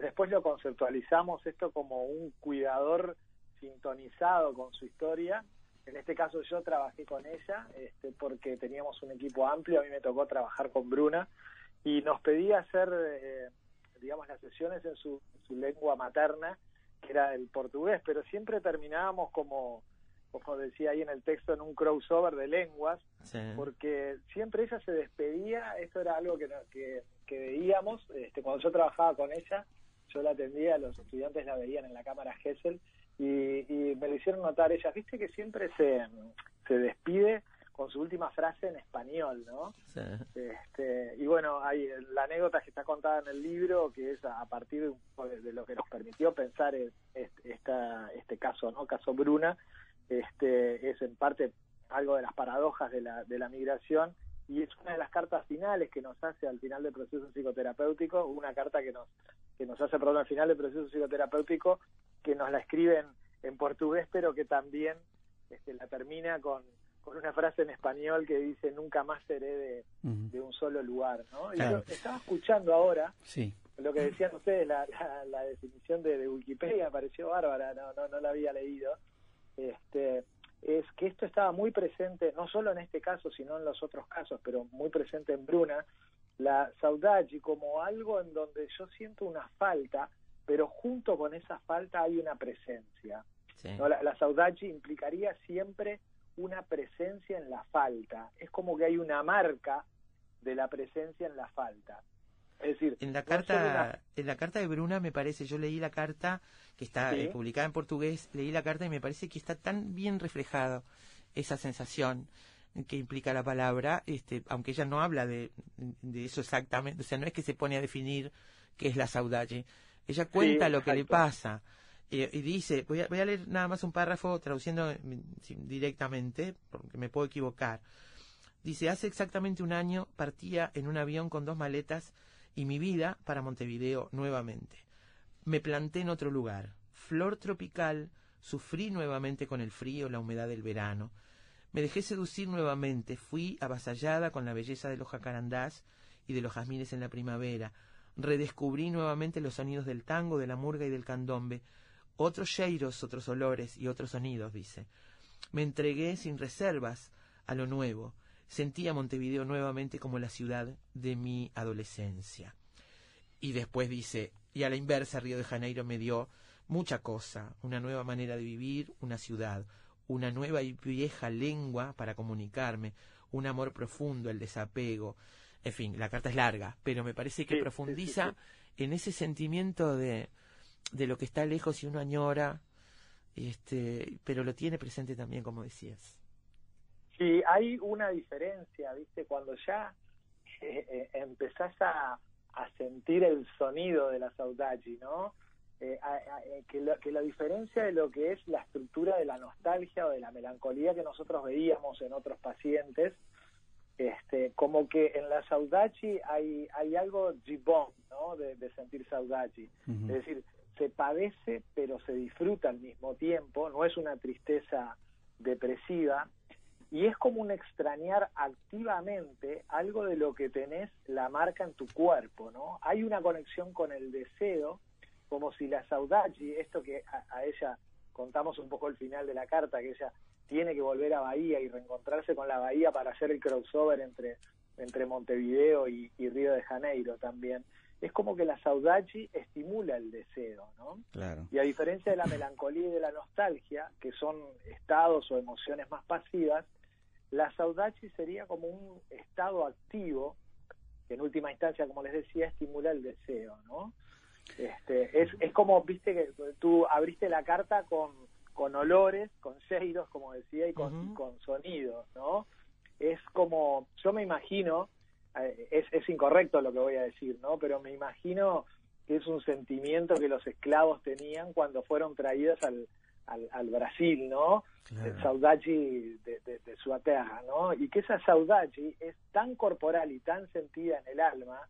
después lo conceptualizamos esto como un cuidador sintonizado con su historia. En este caso yo trabajé con ella, este, porque teníamos un equipo amplio, a mí me tocó trabajar con Bruna, y nos pedía hacer, eh, digamos, las sesiones en su, su lengua materna, que era el portugués, pero siempre terminábamos como, como decía ahí en el texto, en un crossover de lenguas, porque siempre ella se despedía, esto era algo que, que, que veíamos, este, cuando yo trabajaba con ella, yo la atendía, los estudiantes la veían en la cámara Gesell y, y me lo hicieron notar ellas, viste que siempre se, se despide con su última frase en español, ¿no? Este, y bueno, hay la anécdota que está contada en el libro, que es a, partir de, lo que nos permitió pensar este, esta, este caso, ¿no? Caso Bruna, este, es en parte algo de las paradojas de la, de la migración y es una de las cartas finales que nos hace al final del proceso psicoterapéutico, una carta que nos, que nos hace, perdón, al final del proceso psicoterapéutico, que nos la escriben en portugués, pero que también este, la termina con, con una frase en español que dice nunca más seré de, de un solo lugar, ¿no? Y yo estaba escuchando ahora Sí. lo que decían ustedes, la, la, la definición de, de Wikipedia pareció bárbara, no, no, no la había leído. Este, es que esto estaba muy presente, no solo en este caso, sino en los otros casos, pero muy presente en Bruna, la saudade como algo en donde yo siento una falta, pero junto con esa falta hay una presencia. ¿no? La, la saudade implicaría siempre una presencia en la falta. Es como que hay una marca de la presencia en la falta. Es decir, En la no una- carta, en la carta de Bruna me parece, yo leí la carta que está Sí. eh, publicada en portugués, leí la carta y me parece que está tan bien reflejado esa sensación que implica la palabra, este, aunque ella no habla de, de eso exactamente, o sea, no es que se pone a definir qué es la saudade, ella cuenta lo que le pasa y dice, voy a, voy a leer nada más un párrafo traduciendo mm, directamente, porque me puedo equivocar. Dice, hace exactamente un año partía en un avión con dos maletas y mi vida para Montevideo nuevamente. Me planté en otro lugar, flor tropical, sufrí nuevamente con el frío, la humedad del verano. Me dejé seducir nuevamente, fui avasallada con la belleza de los jacarandás y de los jazmines en la primavera. Redescubrí nuevamente los sonidos del tango, de la murga y del candombe. Otros cheiros, otros olores y otros sonidos, dice. Me entregué sin reservas a lo nuevo. Sentí a Montevideo nuevamente como la ciudad de mi adolescencia. Y después dice, y a la inversa Río de Janeiro me dio mucha cosa, una nueva manera de vivir, una ciudad, una nueva y vieja lengua para comunicarme, un amor profundo, el desapego. En fin, la carta es larga, pero me parece que Sí, sí, profundiza en ese sentimiento de, de lo que está lejos y uno añora, este, pero lo tiene presente también, como decías. Sí, hay una diferencia, ¿viste? Cuando ya eh, eh, empezás a, a sentir el sonido de la saudade, ¿no? Eh, a- a- eh, que, lo- que la diferencia de lo que es la estructura de la nostalgia o de la melancolía que nosotros veíamos en otros pacientes, este, como que en la saudade hay, hay algo gibón, ¿no? De, de sentir saudade. Es decir, se padece pero se disfruta al mismo tiempo, no es una tristeza depresiva y es como un extrañar activamente algo de lo que tenés la marca en tu cuerpo, ¿no? Hay una conexión con el deseo, como si la saudade, esto que a, a ella contamos un poco el final de la carta, que ella tiene que volver a Bahía y reencontrarse con la Bahía para hacer el crossover entre, entre Montevideo y, y Río de Janeiro también. Es como que la saudade estimula el deseo, ¿no? Claro. Y a diferencia de la melancolía y de la nostalgia, que son estados o emociones más pasivas, la saudade sería como un estado activo que en última instancia, como les decía, estimula el deseo, ¿no? Este, es, es como, viste, que tú abriste la carta con, con olores, con cheiros, como decía, y con, sonidos, ¿no? Es como, yo me imagino, eh, es, es incorrecto lo que voy a decir, ¿no? Pero me imagino que es un sentimiento que los esclavos tenían cuando fueron traídos al, al, al Brasil, ¿no? El saudade de, de, de su tierra, ¿no? Y que esa saudade es tan corporal y tan sentida en el alma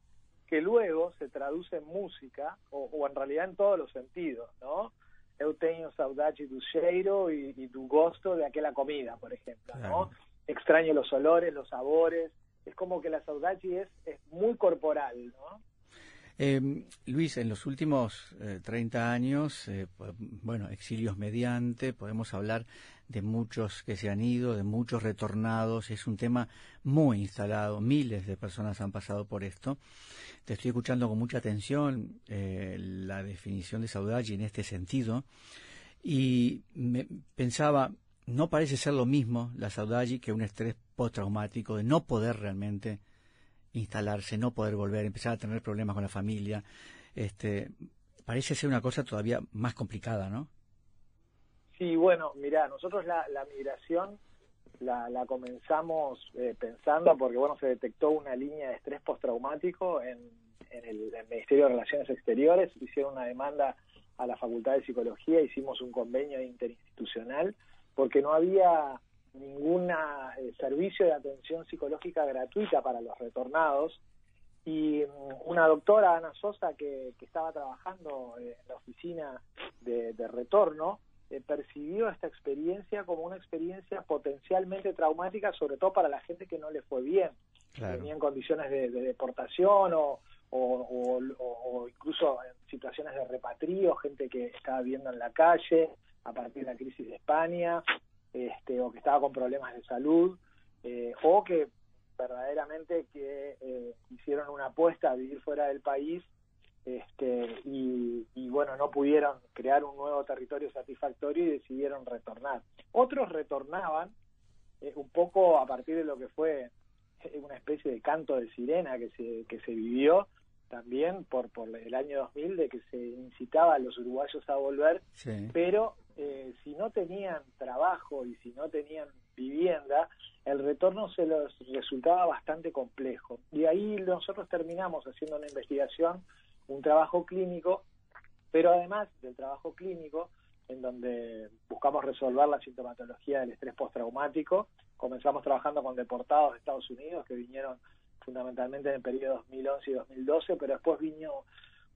que luego se traduce en música, o, o en realidad en todos los sentidos, ¿no? Eu tenho saudade do cheiro y, y do gosto de aquella comida, por ejemplo, ¿no? Extraño los olores, los sabores, es como que la saudade es, es muy corporal, ¿no? Eh, Luis, en los últimos eh, 30 años, eh, bueno, exilios mediante, podemos hablar de muchos que se han ido, de muchos retornados, es un tema muy instalado, miles de personas han pasado por esto. Te estoy escuchando con mucha atención eh, la definición de saudade en este sentido y me pensaba, no parece ser lo mismo la saudade que un estrés postraumático de no poder realmente instalarse, no poder volver, empezar a tener problemas con la familia. Este, parece ser una cosa todavía más complicada, ¿no? Sí, bueno, mira, nosotros la, la migración la, la comenzamos eh, pensando porque, bueno, se detectó una línea de estrés postraumático en, en el, Ministerio de Relaciones Exteriores, hicieron una demanda a la Facultad de Psicología, hicimos un convenio interinstitucional porque no había ningún servicio de atención psicológica gratuita para los retornados. Y mm, una doctora, Ana Sosa, que, que estaba trabajando eh, en la oficina de retorno, eh, percibió esta experiencia como una experiencia potencialmente traumática, sobre todo para la gente que no le fue bien, Claro. tenía en condiciones de, de deportación o, o, o- o- o incluso en situaciones de repatrio, gente que estaba viviendo en la calle a partir de la crisis de España, este, o que estaba con problemas de salud, eh, o que verdaderamente que eh, hicieron una apuesta a vivir fuera del país este, y, y bueno, no pudieron crear un nuevo territorio satisfactorio y decidieron retornar. Otros retornaban eh, un poco a partir de lo que fue eh, una especie de canto de sirena que se, que se vivió también por, por el año 2000 de que se incitaba a los uruguayos a volver Sí. pero eh, si no tenían trabajo y si no tenían vivienda, el retorno se les resultaba bastante complejo. Y ahí nosotros terminamos haciendo una investigación, un trabajo clínico, pero además del trabajo clínico, en donde buscamos resolver la sintomatología del estrés postraumático, comenzamos trabajando con deportados de Estados Unidos que vinieron fundamentalmente en el periodo 2011 y 2012, pero después vino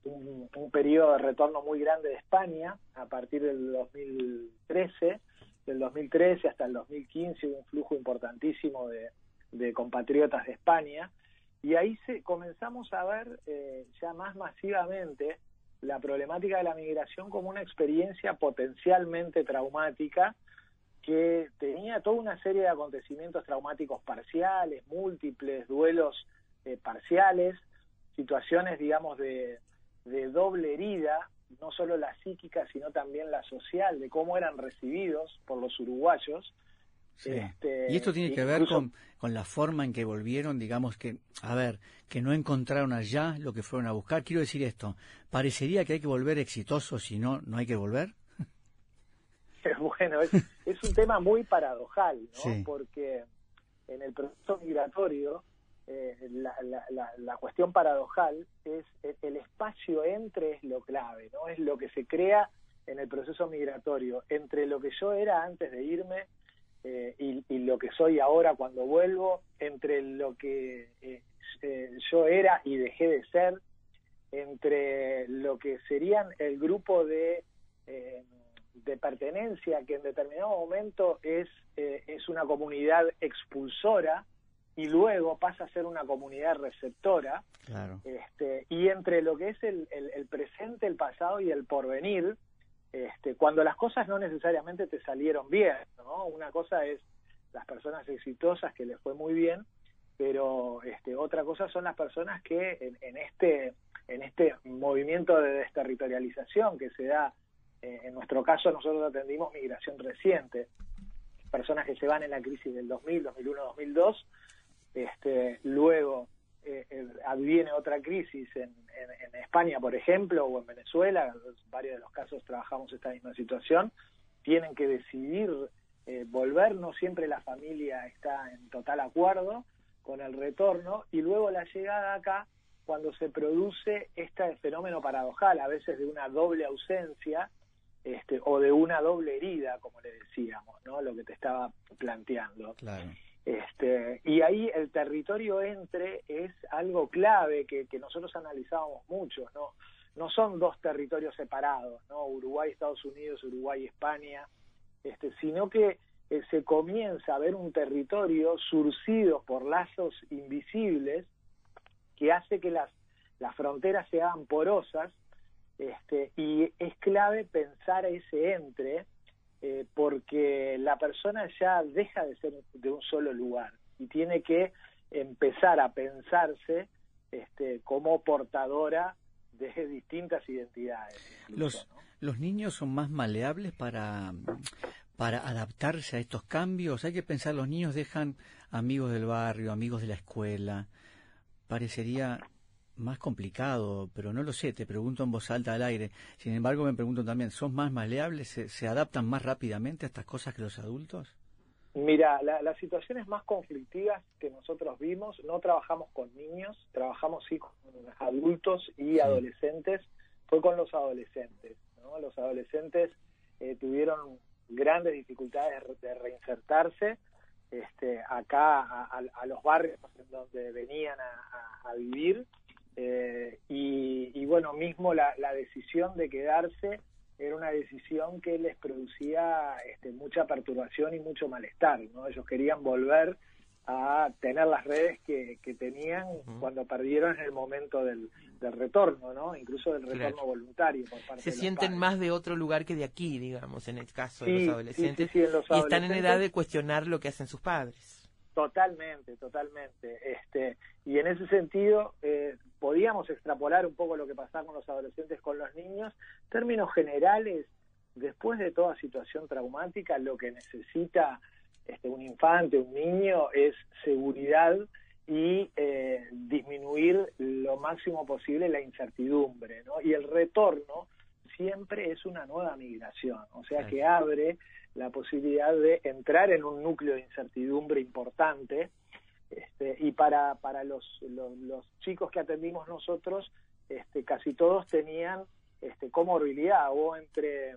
un, un periodo de retorno muy grande de España a partir del 2013, del 2013 hasta el 2015 hubo un flujo importantísimo de compatriotas de España y ahí se, comenzamos a ver eh, ya más masivamente la problemática de la migración como una experiencia potencialmente traumática que tenía toda una serie de acontecimientos traumáticos parciales, múltiples, duelos eh, parciales, situaciones, digamos, de, de doble herida, no solo la psíquica, sino también la social, de cómo eran recibidos por los uruguayos. Sí. Este, y esto tiene que ver incluso- con, con la forma en que volvieron, digamos que, a ver, que no encontraron allá lo que fueron a buscar. Quiero decir esto, parecería que hay que volver exitoso, si no, no hay que volver. (laughs) bueno, es, es un tema muy paradojal, ¿no? Sí. Porque en el proceso migratorio, eh, la, la, la, la cuestión paradojal es el, el espacio entre es lo clave, ¿no? Es lo que se crea en el proceso migratorio, entre lo que yo era antes de irme eh, y, y lo que soy ahora cuando vuelvo, entre lo que eh, eh, yo era y dejé de ser, entre lo que serían el grupo de, eh, de pertenencia que en determinado momento es, eh, es una comunidad expulsora y luego pasa a ser una comunidad receptora, Claro. este, y entre lo que es el, el- el presente, el pasado y el porvenir, este, cuando las cosas no necesariamente te salieron bien, ¿no? Una cosa es las personas exitosas que les fue muy bien, pero este, otra cosa son las personas que en, en este en este movimiento de desterritorialización que se da, eh, en nuestro caso nosotros atendimos migración reciente, personas que se van en la crisis del 2000, 2001, 2002, este, luego eh, eh, viene otra crisis en, en- en España, por ejemplo, o en Venezuela, en varios de los casos trabajamos esta misma situación, tienen que decidir eh, volver, no siempre la familia está en total acuerdo con el retorno, y luego la llegada acá cuando se produce este fenómeno paradojal, a veces de una doble ausencia este, o de una doble herida, como le decíamos, ¿no? Lo que te estaba planteando. Claro. Este, y ahí el territorio entre es algo clave que, nosotros analizábamos mucho, ¿no? No son dos territorios separados, ¿no? Uruguay, Estados Unidos, Uruguay, España, este, sino que eh, se comienza a ver un territorio surcido por lazos invisibles que hace que las, las fronteras sean porosas este, y es clave pensar ese entre eh, porque la persona ya deja de ser de un solo lugar y tiene que empezar a pensarse este, como portadora de (laughs) distintas identidades. Los, los niños son más maleables para, para adaptarse a estos cambios. Hay que pensar, los niños dejan amigos del barrio, amigos de la escuela. Parecería más complicado, pero no lo sé, te pregunto en voz alta al aire. Sin embargo, me pregunto también, ¿son más maleables? ¿Se, se adaptan más rápidamente a estas cosas que los adultos? Mira, la, las situaciones más conflictivas que nosotros vimos, no trabajamos con niños, trabajamos sí con adultos y adolescentes, fue con los adolescentes. ¿no? Los adolescentes eh, tuvieron grandes dificultades de reinsertarse este, acá a, a, a los barrios en donde venían a, a vivir eh, y, y, bueno, mismo la, la, decisión de quedarse era una decisión que les producía este, mucha perturbación y mucho malestar, ¿no? Ellos querían volver a tener las redes que, que tenían uh -huh. cuando perdieron en el momento del, del retorno, ¿no? Incluso del retorno claro. voluntario por parte Se de sienten más de otro lugar que de aquí, digamos, en el caso sí, de los adolescentes. Sí, sí, los y están en edad de cuestionar lo que hacen sus padres. Totalmente, totalmente. Este, y en ese sentido, eh, podíamos extrapolar un poco lo que pasaba con los adolescentes con los niños. Términos generales, después de toda situación traumática, lo que necesita este, un infante, un niño, es seguridad y eh, disminuir lo máximo posible la incertidumbre. ¿no? Y el retorno siempre es una nueva migración, o sea que abre la posibilidad de entrar en un núcleo de incertidumbre importante este, y para, para los, los, los, chicos que atendimos nosotros, este, casi todos tenían este, comorbilidad o entre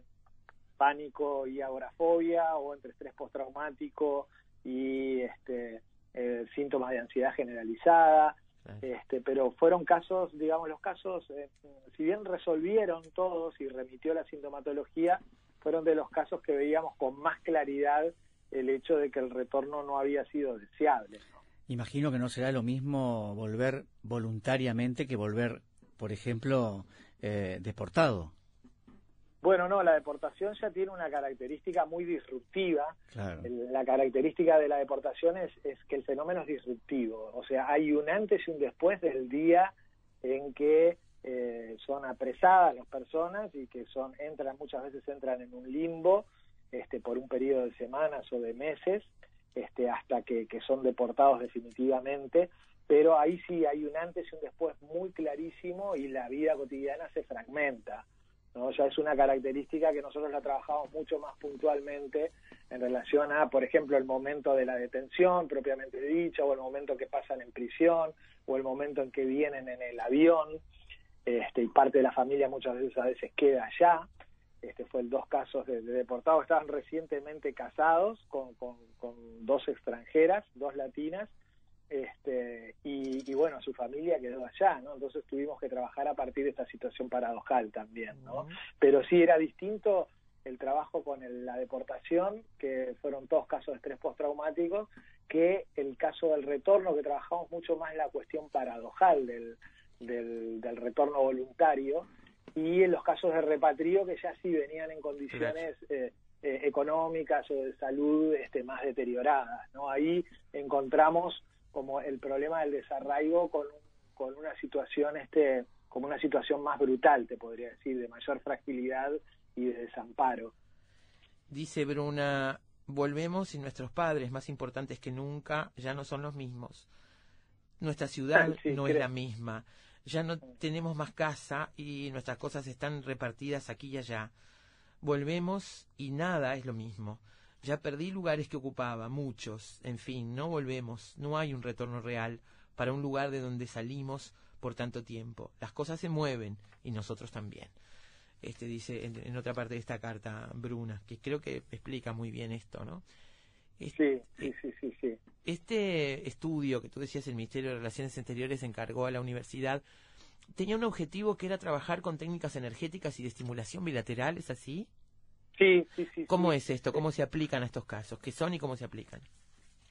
pánico y agorafobia o entre estrés postraumático y este, eh, síntomas de ansiedad generalizada. Este, pero fueron casos, digamos, los casos, eh, si bien resolvieron todos y remitió la sintomatología, fueron de los casos que veíamos con más claridad el hecho de que el retorno no había sido deseable. ¿No? Imagino que no será lo mismo volver voluntariamente que volver, por ejemplo, eh, deportado. Bueno, no, la deportación ya tiene una característica muy disruptiva. Claro. La característica de la deportación es, es, que el fenómeno es disruptivo. O sea, hay un antes y un después del día en que eh, son apresadas las personas y que son entran muchas veces entran en un limbo este, por un periodo de semanas o de meses este, hasta que, son deportados definitivamente. Pero ahí sí hay un antes y un después muy clarísimo y la vida cotidiana se fragmenta. ¿no? Ya es una característica que nosotros la trabajamos mucho más puntualmente en relación a, por ejemplo, el momento de la detención propiamente dicha, o el momento que pasan en prisión, o el momento en que vienen en el avión, este, y parte de la familia muchas veces a veces queda allá. Este fue el dos casos de, de deportados, estaban recientemente casados con, con, con dos extranjeras, dos latinas, este, y, y, bueno, su familia quedó allá, ¿no? Entonces tuvimos que trabajar a partir de esta situación paradojal también, ¿no? Uh -huh. Pero sí era distinto el trabajo con el, la deportación, que fueron todos casos de estrés postraumático, que el caso del retorno, que trabajamos mucho más la cuestión paradojal del, del, del retorno voluntario, y en los casos de repatrio que ya sí venían en condiciones eh, eh, económicas o de salud este, más deterioradas, ¿no? Ahí encontramos como el problema del desarraigo con, con una situación este como una situación más brutal te podría decir de mayor fragilidad y de desamparo dice Bruna volvemos y nuestros padres más importantes que nunca ya no son los mismos nuestra ciudad (laughs) sí, no creo. es la misma ya no tenemos más casa y nuestras cosas están repartidas aquí y allá volvemos y nada es lo mismo ya perdí lugares que ocupaba, muchos, en fin, no volvemos, no hay un retorno real para un lugar de donde salimos por tanto tiempo. Las cosas se mueven y nosotros también. Este dice en, en otra parte de esta carta Bruna, que creo que explica muy bien esto, ¿no? Sí, sí, sí, sí, sí. Este estudio que tú decías, el Ministerio de Relaciones Exteriores encargó a la universidad, tenía un objetivo que era trabajar con técnicas energéticas y de estimulación bilateral, ¿es así? Sí, sí, sí. ¿Cómo sí. es esto? ¿Cómo se aplican a estos casos? ¿Qué son y cómo se aplican?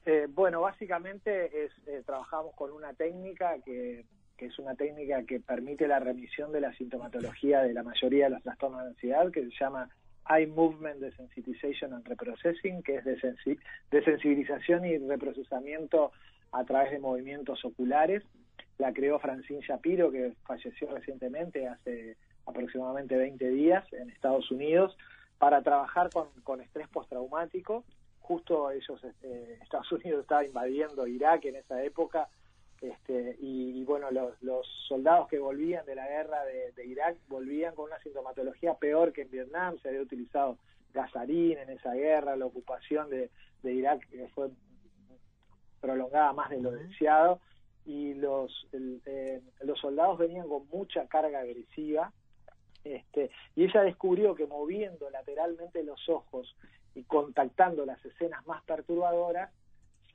Eh, bueno, básicamente es eh, trabajamos con una técnica que, que es una técnica que permite la remisión de la sintomatología de la mayoría de los trastornos de ansiedad, que se llama Eye Movement Desensitization and Reprocessing, que es desensi- desensibilización y reprocesamiento a través de movimientos oculares. La creó Francine Shapiro, que falleció recientemente, hace aproximadamente 20 días, en Estados Unidos, para trabajar con, con estrés postraumático. Justo ellos, este, Estados Unidos estaba invadiendo Irak en esa época, este, y, y bueno, los, los soldados que volvían de la guerra de, de Irak volvían con una sintomatología peor que en Vietnam, se había utilizado gasarín en esa guerra, la ocupación de, de Irak eh, fue prolongada más de lo deseado, y los, el, eh, los soldados venían con mucha carga agresiva, este, y ella descubrió que moviendo lateralmente los ojos y contactando las escenas más perturbadoras,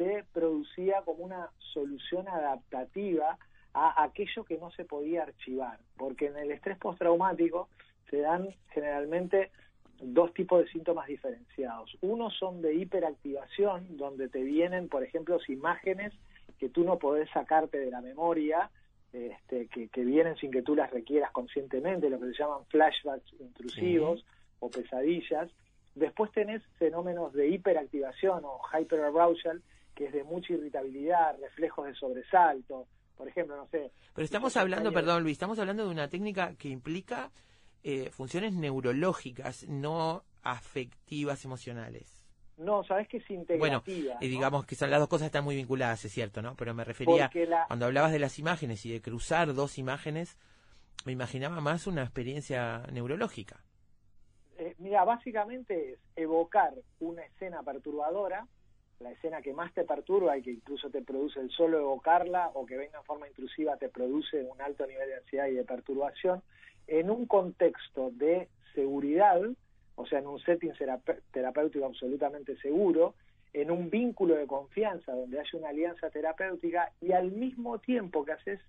se producía como una solución adaptativa a aquello que no se podía archivar, porque en el estrés postraumático se dan generalmente dos tipos de síntomas diferenciados. Uno son de hiperactivación, donde te vienen, por ejemplo, imágenes que tú no podés sacarte de la memoria, este, que, que vienen sin que tú las requieras conscientemente, lo que se llaman flashbacks intrusivos o pesadillas. Después tenés fenómenos de hiperactivación o hyperarousal, que es de mucha irritabilidad, reflejos de sobresalto, por ejemplo, no sé. Pero estamos hablando, perdón Luis, estamos hablando de una técnica que implica eh, funciones neurológicas, no afectivas emocionales. No, sabes que es Bueno, integrativa. y ¿no? digamos que son las dos cosas están muy vinculadas, es cierto, ¿no? Pero me refería, la- cuando hablabas de las imágenes y de cruzar dos imágenes, me imaginaba más una experiencia neurológica. Eh, mira, básicamente es evocar una escena perturbadora, la escena que más te perturba y que incluso te produce el solo evocarla o que venga en forma intrusiva te produce un alto nivel de ansiedad y de perturbación, en un contexto de seguridad, o sea, en un setting terap- terapéutico absolutamente seguro, en un vínculo de confianza donde haya una alianza terapéutica y al mismo tiempo que haces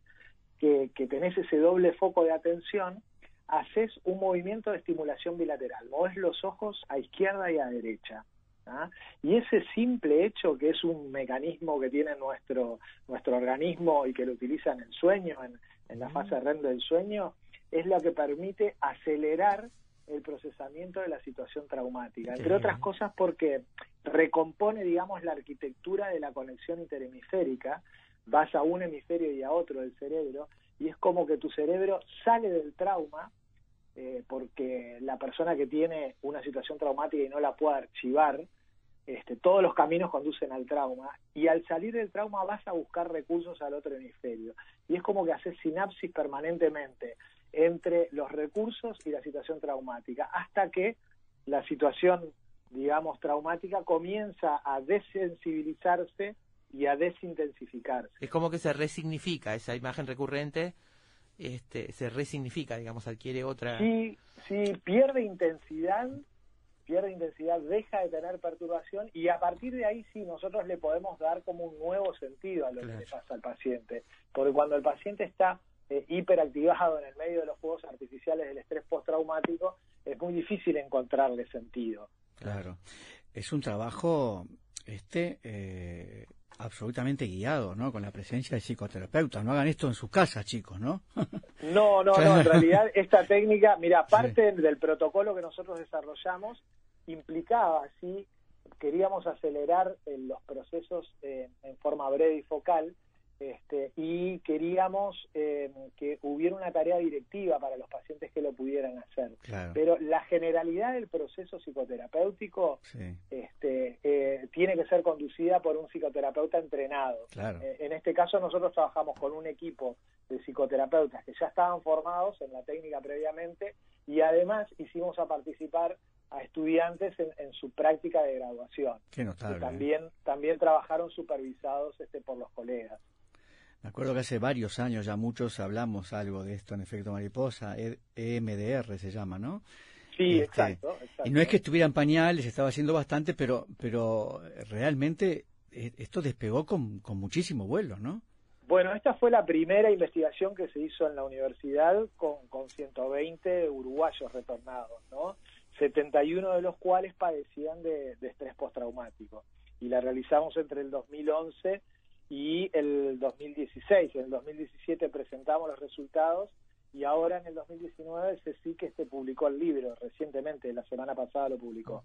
que, que tenés ese doble foco de atención, haces un movimiento de estimulación bilateral, moves los ojos a izquierda y a derecha. ¿Ah? Y ese simple hecho, que es un mecanismo que tiene nuestro, nuestro organismo y que lo utiliza en el sueño, en, en la fase REM del sueño, es lo que permite acelerar el procesamiento de la situación traumática. Entre otras cosas porque recompone, digamos, la arquitectura de la conexión interhemisférica, vas a un hemisferio y a otro del cerebro, y es como que tu cerebro sale del trauma, eh, porque la persona que tiene una situación traumática y no la puede archivar, este, todos los caminos conducen al trauma, y al salir del trauma vas a buscar recursos al otro hemisferio. Y es como que haces sinapsis permanentemente entre los recursos y la situación traumática, hasta que la situación, digamos, traumática comienza a desensibilizarse y a desintensificarse. Es como que se resignifica esa imagen recurrente, este, se resignifica, digamos, adquiere otra. Sí, sí, pierde intensidad, pierde intensidad, deja de tener perturbación y a partir de ahí sí nosotros le podemos dar como un nuevo sentido a lo que le pasa al paciente. Porque cuando el paciente está eh, hiperactivado en el medio de los juegos artificiales del estrés postraumático, es muy difícil encontrarle sentido. Claro. Es un trabajo este eh, absolutamente guiado, ¿no? Con la presencia de psicoterapeutas. No hagan esto en sus casas, chicos, ¿no? (laughs) No, no, (laughs) no, en realidad esta técnica, mira, parte del protocolo que nosotros desarrollamos implicaba, sí, queríamos acelerar eh, los procesos eh, en forma breve y focal, este, y queríamos eh, que hubiera una tarea directiva para los pacientes que lo pudieran hacer. Claro. Pero la generalidad del proceso psicoterapéutico Sí. este, eh, tiene que ser conducida por un psicoterapeuta entrenado. Claro. Eh, en este caso nosotros trabajamos con un equipo de psicoterapeutas que ya estaban formados en la técnica previamente y además hicimos a participar a estudiantes en, en su práctica de graduación. Qué notable. Que también, también trabajaron supervisados este, por los colegas. Me acuerdo que hace varios años ya muchos hablamos algo de esto en efecto mariposa, E- EMDR se llama, ¿no? Sí, Este, exacto, exacto. Y no es que estuviera en pañales, estaba haciendo bastante, pero, pero realmente eh, esto despegó con, con muchísimo vuelo, ¿no? Bueno, esta fue la primera investigación que se hizo en la universidad con, con 120 uruguayos retornados, ¿no? 71 de los cuales padecían de, de estrés postraumático. Y la realizamos entre el 2011 y el 2016. En el 2017 presentamos los resultados y ahora en el 2019 se sí que se publicó el libro, recientemente, la semana pasada lo publicó.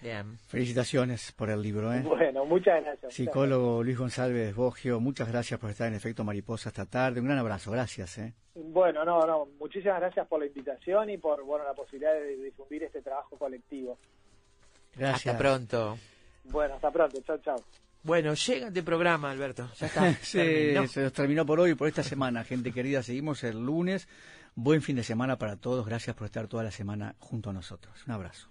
Bien. Felicitaciones por el libro, ¿eh? Bueno, muchas gracias. Psicólogo Luis González Bogio, muchas gracias por estar en Efecto Mariposa esta tarde. Un gran abrazo, gracias. ¿eh? Bueno, no, no, muchísimas gracias por la invitación y por bueno la posibilidad de difundir este trabajo colectivo. Gracias. Hasta pronto. Bueno, hasta pronto, chao, chao. Bueno, llega este programa, Alberto. Ya está. (laughs) Sí, terminó. se nos terminó por hoy, por esta semana. Gente querida, seguimos el lunes. Buen fin de semana para todos. Gracias por estar toda la semana junto a nosotros. Un abrazo.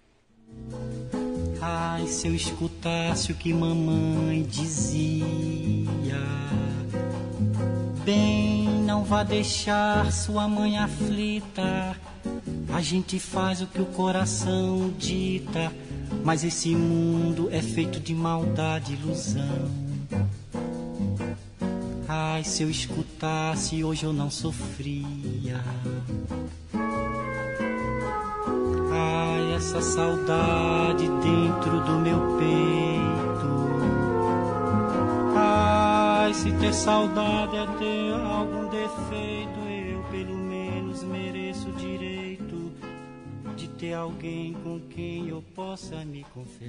Ai, se eu escutasse o que mamãe dizia. Bem, não vá deixar sua mãe aflita. A gente faz o que o coração dita. Mas esse mundo é feito de maldade e ilusão. Ai, se eu escutasse, hoje eu não sofria. Ai, essa saudade dentro do meu peito. Ai, se ter saudade é ter algum defeito, ter alguém com quem eu possa me confessar.